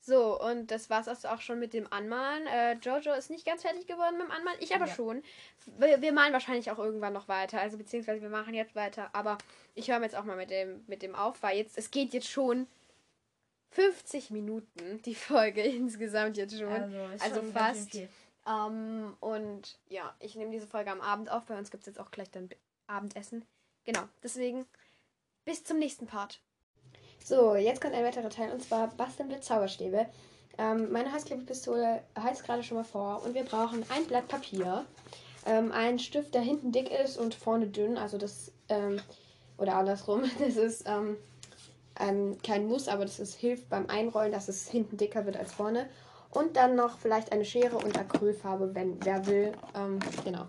A: So, und das war's also auch schon mit dem Anmalen. Äh, Jojo ist nicht ganz fertig geworden mit dem Anmalen. Ich aber
C: Ja.
A: schon. Wir, wir malen wahrscheinlich auch irgendwann noch weiter. Also beziehungsweise wir machen jetzt weiter. Aber ich höre jetzt auch mal mit dem, mit dem auf, weil jetzt, es geht jetzt schon 50 Minuten, die Folge [laughs] insgesamt jetzt schon.
C: ist
A: Also
C: schon
A: fast.
C: viel.
A: Ähm, und ja, ich nehme diese Folge am Abend auf. Bei uns gibt es jetzt auch gleich dann Abendessen. Genau, deswegen bis zum nächsten Part. So, jetzt kommt ein weiterer Teil und zwar basteln wir Zauberstäbe. Ähm, meine Heißklebepistole heizt gerade schon mal vor und wir brauchen ein Blatt Papier, ähm, einen Stift, der hinten dick ist und vorne dünn, also das, ähm, oder andersrum, [laughs] das ist ähm, kein Muss, aber das ist, hilft beim Einrollen, dass es hinten dicker wird als vorne. Und dann noch vielleicht eine Schere und Acrylfarbe, wenn wer will. Ähm, genau.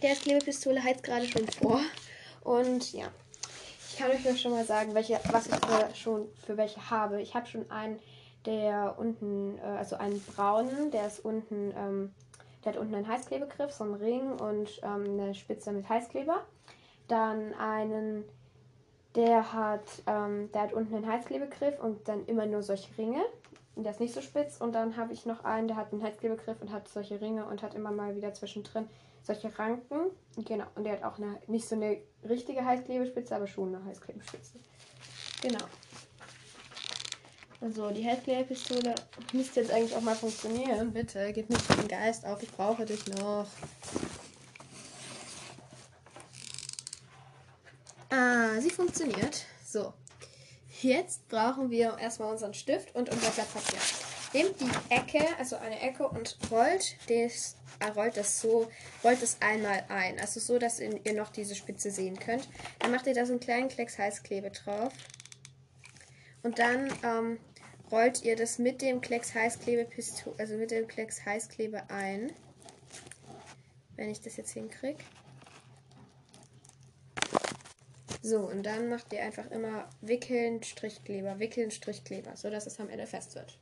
A: Der Heißklebepistole heizt gerade schon vor. Und ja, ich kann euch nur schon mal sagen, welche, was ich für, schon für welche habe. Ich habe schon einen, der unten, äh, also einen braunen, der ist unten, ähm, der hat unten einen Heißklebegriff, so einen Ring und ähm, eine Spitze mit Heißkleber. Dann einen, der hat, ähm, der hat unten einen Heißklebegriff und dann immer nur solche Ringe. Und der ist nicht so spitz. Und dann habe ich noch einen, der hat einen Heißklebegriff und hat solche Ringe und hat immer mal wieder zwischendrin solche Ranken. Genau. Und der hat auch eine, nicht so eine richtige Heißklebespitze, aber schon eine Heißklebespitze. Genau. Also die Heißklebepistole müsste jetzt eigentlich auch mal funktionieren. Bitte, gib nicht den Geist auf, ich brauche dich noch. Ah, sie funktioniert. So. Jetzt brauchen wir erstmal unseren Stift und unser Blatt Papier. Nehmt die Ecke, also eine Ecke und rollt das, rollt das so, rollt es einmal ein. Also so, dass ihr noch diese Spitze sehen könnt. Dann macht ihr da so einen kleinen Klecks Heißklebe drauf. Und dann ähm, rollt ihr das mit dem Klecks Heißklebe also mit dem Klecks Heißklebe ein. Wenn ich das jetzt hinkriege. So, und dann macht ihr einfach immer wickeln, Strichkleber, wickeln, Strichkleber, so dass es am Ende fest wird.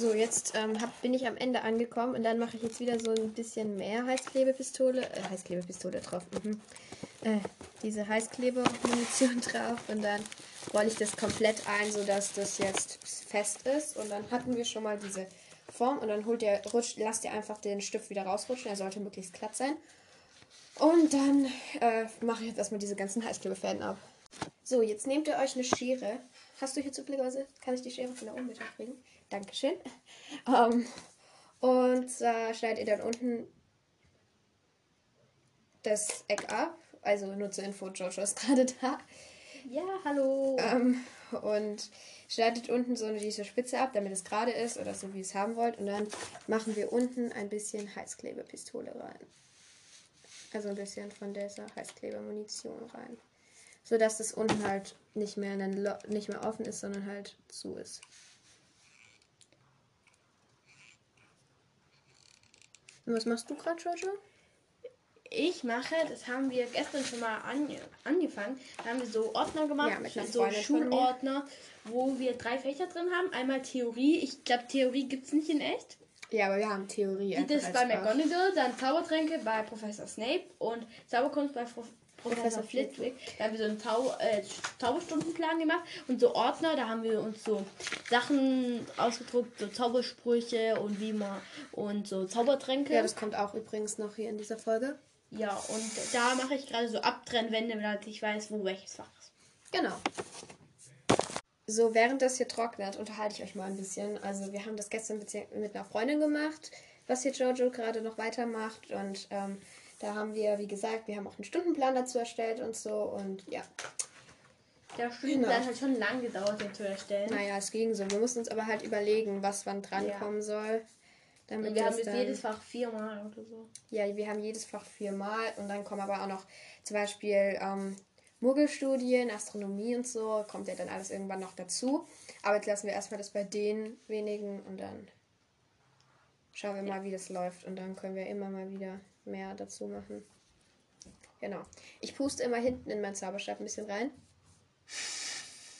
A: So, jetzt ähm, hab, bin ich am Ende angekommen und dann mache ich jetzt wieder so ein bisschen mehr Heißklebepistole, äh, Heißklebepistole drauf, mhm. äh, diese Heißklebemunition [laughs] drauf und dann rolle ich das komplett ein, sodass das jetzt fest ist und dann hatten wir schon mal diese Form und dann holt ihr, rutscht, lasst ihr einfach den Stift wieder rausrutschen, er sollte möglichst glatt sein. Und dann äh, mache ich jetzt erstmal diese ganzen Heißklebefäden ab. So, jetzt nehmt ihr euch eine Schere. Hast du hier zufälligerweise, kann ich die Schere von da oben bitte kriegen? Dankeschön. Ähm, und zwar schneidet ihr dann unten das Eck ab. Also nur zur Info, Jojo ist gerade da.
C: Ja, hallo.
A: Ähm, und schneidet unten so diese Spitze ab, damit es gerade ist oder so, wie ihr es haben wollt. Und dann machen wir unten ein bisschen Heißklebepistole rein. Also ein bisschen von dieser Heißklebermunition rein. So dass das unten halt nicht mehr, nicht mehr offen ist, sondern halt zu ist. Und was machst du gerade, Jojo?
C: ich mache, das haben wir gestern schon mal an, angefangen, da haben wir so Ordner gemacht,
A: Ja, mit
C: so. Schulordner, wo wir drei Fächer drin haben. Einmal Theorie, ich glaube Theorie gibt es nicht in echt.
A: Ja, aber wir haben Theorie.
C: Das ist bei. McGonagall, dann Zaubertränke bei Professor Snape und Zauberkunst bei Professor Flitwick. Da haben wir so einen Zau äh, Zauberstundenplan gemacht und so Ordner, da haben wir uns so Sachen ausgedruckt, so Zaubersprüche und wie man und so Zaubertränke.
A: Ja, das kommt auch übrigens noch hier in dieser Folge.
C: Ja, und da mache ich gerade so Abtrennwände, damit ich weiß, wo welches Fach ist.
A: Genau. So, während das hier trocknet, unterhalte ich euch mal ein bisschen. Also, wir haben das gestern mit mit einer Freundin gemacht, was hier Jojo gerade noch weitermacht. Und ähm, da haben wir, wie gesagt, wir haben auch einen Stundenplan dazu erstellt und so. Und ja,
C: Der Stundenplan
A: Genau.
C: hat schon lang gedauert, den zu erstellen.
A: naja, es ging so. Wir mussten uns aber halt überlegen, was wann drankommen soll. Damit
C: Und wir haben jetzt jedes Fach viermal oder so.
A: Ja, wir haben jedes Fach viermal und dann kommen aber auch noch zum Beispiel ähm, Muggelstudien, Astronomie und so, kommt ja dann alles irgendwann noch dazu. Aber jetzt lassen wir erstmal das bei den wenigen und dann schauen wir mal, wie das läuft und dann können wir immer mal wieder mehr dazu machen. Genau. Ich puste immer hinten in meinen Zauberstab ein bisschen rein.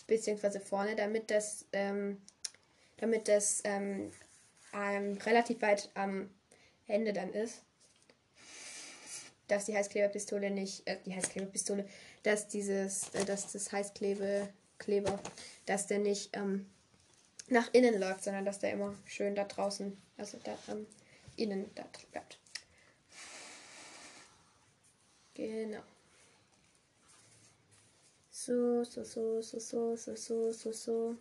A: Beziehungsweise vorne, damit das, ähm, damit das ähm, relativ weit am Ende dann ist dass die Heißkleberpistole nicht, äh, die Heißkleberpistole, dass dieses, äh, dass das Heißklebekleber, dass der nicht ähm, nach innen läuft, sondern dass der immer schön da draußen, also da ähm, innen da bleibt. Genau. So, so, so, so, so, so, so, so, so.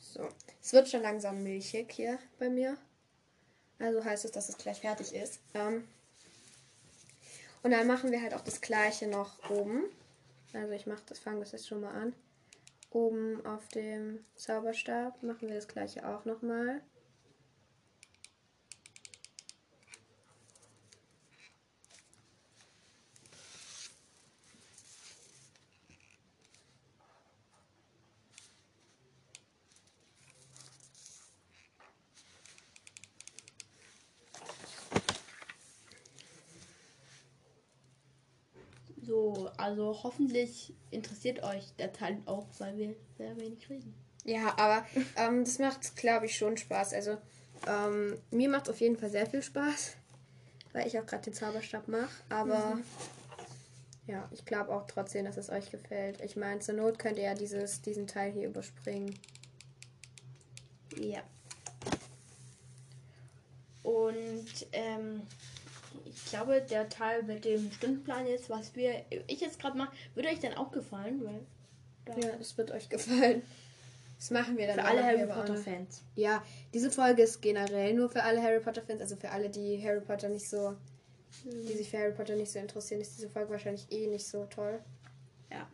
A: So. Es wird schon langsam milchig hier bei mir. Also heißt es, dass es gleich fertig ist. Ähm, und dann machen wir halt auch das gleiche noch oben. Also ich mache das, fange das jetzt schon mal an. Oben auf dem Zauberstab machen wir das gleiche auch nochmal.
C: So, also hoffentlich interessiert euch der Teil auch, weil wir sehr wenig reden.
A: Ja, aber ähm, das macht, glaube ich, schon Spaß. Also ähm, mir macht auf jeden Fall sehr viel Spaß, weil ich auch gerade den Zauberstab mache. Aber ja, ich glaube auch trotzdem, dass es euch gefällt. Ich meine, zur Not könnt ihr ja dieses, diesen Teil hier überspringen.
C: Ja. Und ähm, ich glaube, der Teil mit dem Stundenplan jetzt, was wir ich jetzt gerade mache, würde euch dann auch gefallen, weil
A: Ja, das wird euch gefallen. Das machen wir dann
C: für alle Harry Potter Fans.
A: Ja, diese Folge ist generell nur für alle Harry Potter Fans, also für alle, die Harry Potter nicht so, die sich für Harry Potter nicht so interessieren, ist diese Folge wahrscheinlich eh nicht so toll.
C: Ja.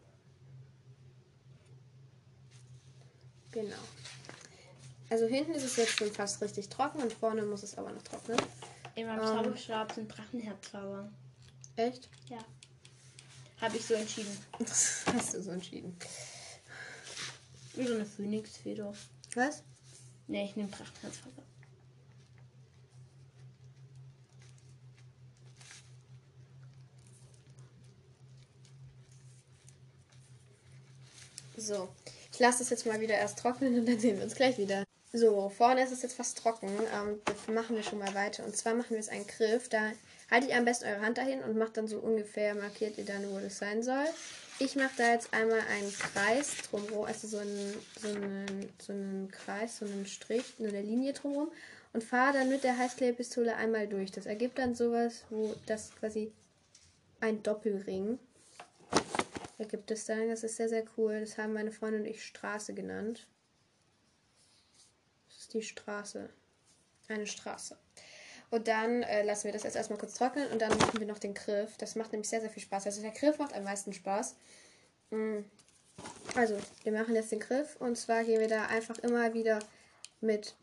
A: Genau. Also hinten ist es jetzt schon fast richtig trocken und vorne muss es aber noch trocknen.
C: In meinem
A: Ähm.
C: Zauberstab sind Drachenherzzauber.
A: Echt?
C: Ja. Habe ich so entschieden.
A: Das [laughs] hast du so entschieden.
C: Wie so eine Phönixfeder.
A: Was?
C: Ne, ich nehme Drachenherzzauber.
A: So, ich lasse das jetzt mal wieder erst trocknen und dann sehen wir uns gleich wieder. So, vorne ist es jetzt fast trocken. Ähm, das machen wir schon mal weiter. Und zwar machen wir jetzt einen Griff. Da haltet ihr am besten eure Hand dahin und macht dann so ungefähr, markiert ihr dann, wo das sein soll. Ich mache da jetzt einmal einen Kreis drumherum, also so einen, so, einen, so einen Kreis, so einen Strich, eine Linie drumherum und fahre dann mit der Heißklebepistole einmal durch. Das ergibt dann sowas, wo das quasi ein Doppelring ergibt es dann. Das ist sehr, sehr cool. Das haben meine Freundin und ich Straße genannt. Die Straße. Eine Straße. Und dann äh, lassen wir das jetzt erstmal kurz trocknen und dann machen wir noch den Griff. Das macht nämlich sehr, sehr viel Spaß. Also der Griff macht am meisten Spaß. Mm. Also, wir machen jetzt den Griff und zwar gehen wir da einfach immer wieder mit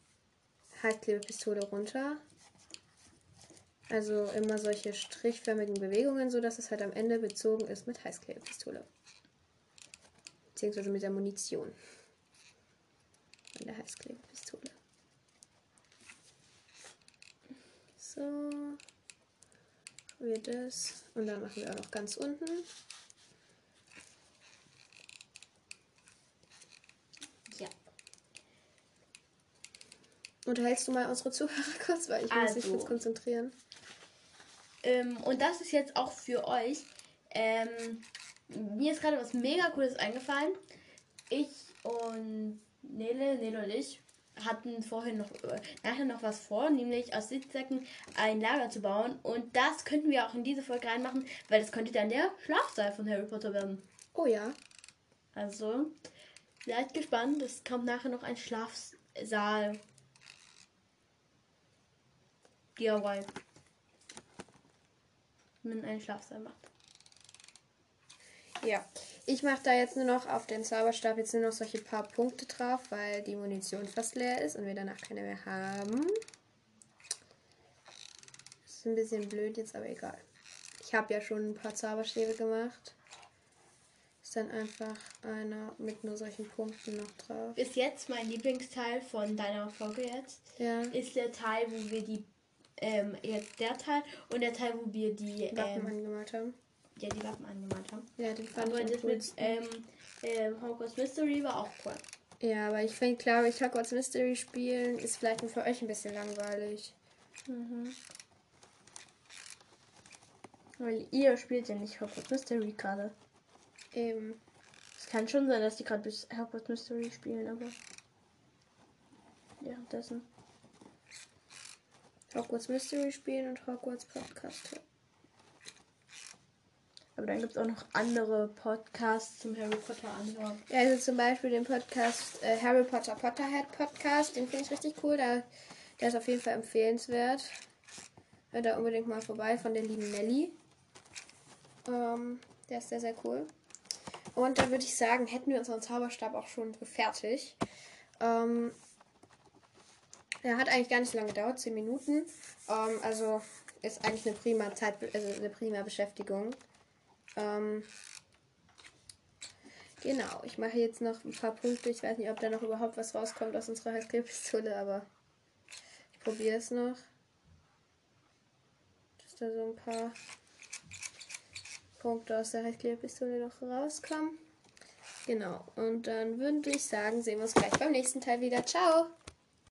A: Heißklebepistole runter. Also immer solche strichförmigen Bewegungen, so dass es halt am Ende bezogen ist mit Heißklebepistole. Beziehungsweise mit der Munition. An der Heißklebepistole. So. Wie das. Und dann machen wir auch noch ganz unten.
C: Ja.
A: Unterhältst du mal unsere Zuhörer [laughs] kurz, weil ich muss mich
C: Also.
A: kurz konzentrieren.
C: Ähm, und das ist jetzt auch für euch. Ähm, mir ist gerade was mega cooles eingefallen. Ich und Nele, Nele und ich hatten vorhin noch äh, nachher noch was vor, nämlich aus Sitzsäcken ein Lager zu bauen. Und das könnten wir auch in diese Folge reinmachen, weil das könnte dann der Schlafsaal von Harry Potter werden.
A: Oh ja.
C: Also, seid gespannt, es kommt nachher noch ein Schlafsaal. DIY. Wenn man einen Schlafsaal macht.
A: Ja. Ich mache da jetzt nur noch auf den Zauberstab jetzt nur noch solche paar Punkte drauf, weil die Munition fast leer ist und wir danach keine mehr haben. ist ein bisschen blöd jetzt, aber egal. Ich habe ja schon ein paar Zauberstäbe gemacht. Ist dann einfach einer mit nur solchen Punkten noch drauf.
C: Bis jetzt mein Lieblingsteil von deiner Folge jetzt
A: Ja.
C: ist der Teil, wo wir die ähm, jetzt der Teil und der Teil, wo wir die ähm,
A: angemalt haben.
C: Ja die Wappen angemalt haben.
A: Ja, den fand
C: Aber
A: ich
C: das mit ähm, ähm, Hogwarts Mystery war auch cool.
A: Ja, aber ich finde, glaube ich, Hogwarts Mystery spielen ist vielleicht nur für euch ein bisschen langweilig.
C: Weil ihr spielt ja nicht Hogwarts Mystery gerade.
A: Eben.
C: Es kann schon sein, dass die gerade bis Hogwarts Mystery spielen, aber währenddessen.
A: Hogwarts Mystery spielen und Hogwarts Podcast hören.
C: Aber dann gibt es auch noch andere Podcasts zum Harry Potter anhören.
A: Ja, also zum Beispiel den Podcast äh, Harry Potter Potterhead Podcast, den finde ich richtig cool. Da, der ist auf jeden Fall empfehlenswert. Hört da unbedingt mal vorbei von der lieben Nelly. Ähm, der ist sehr, sehr cool. Und dann würde ich sagen, hätten wir unseren Zauberstab auch schon fertig. Ähm, der hat eigentlich gar nicht so lange gedauert, 10 Minuten. Ähm, also ist eigentlich eine prima Zeit, also eine prima Beschäftigung. Ähm, Genau, ich mache jetzt noch ein paar Punkte. Ich weiß nicht, ob da noch überhaupt was rauskommt aus unserer Heißklebpistole, aber ich probiere es noch. Dass da so ein paar Punkte aus der Heißklebpistole noch rauskommen. Genau, und dann würde ich sagen, sehen wir uns gleich beim nächsten Teil wieder. Ciao!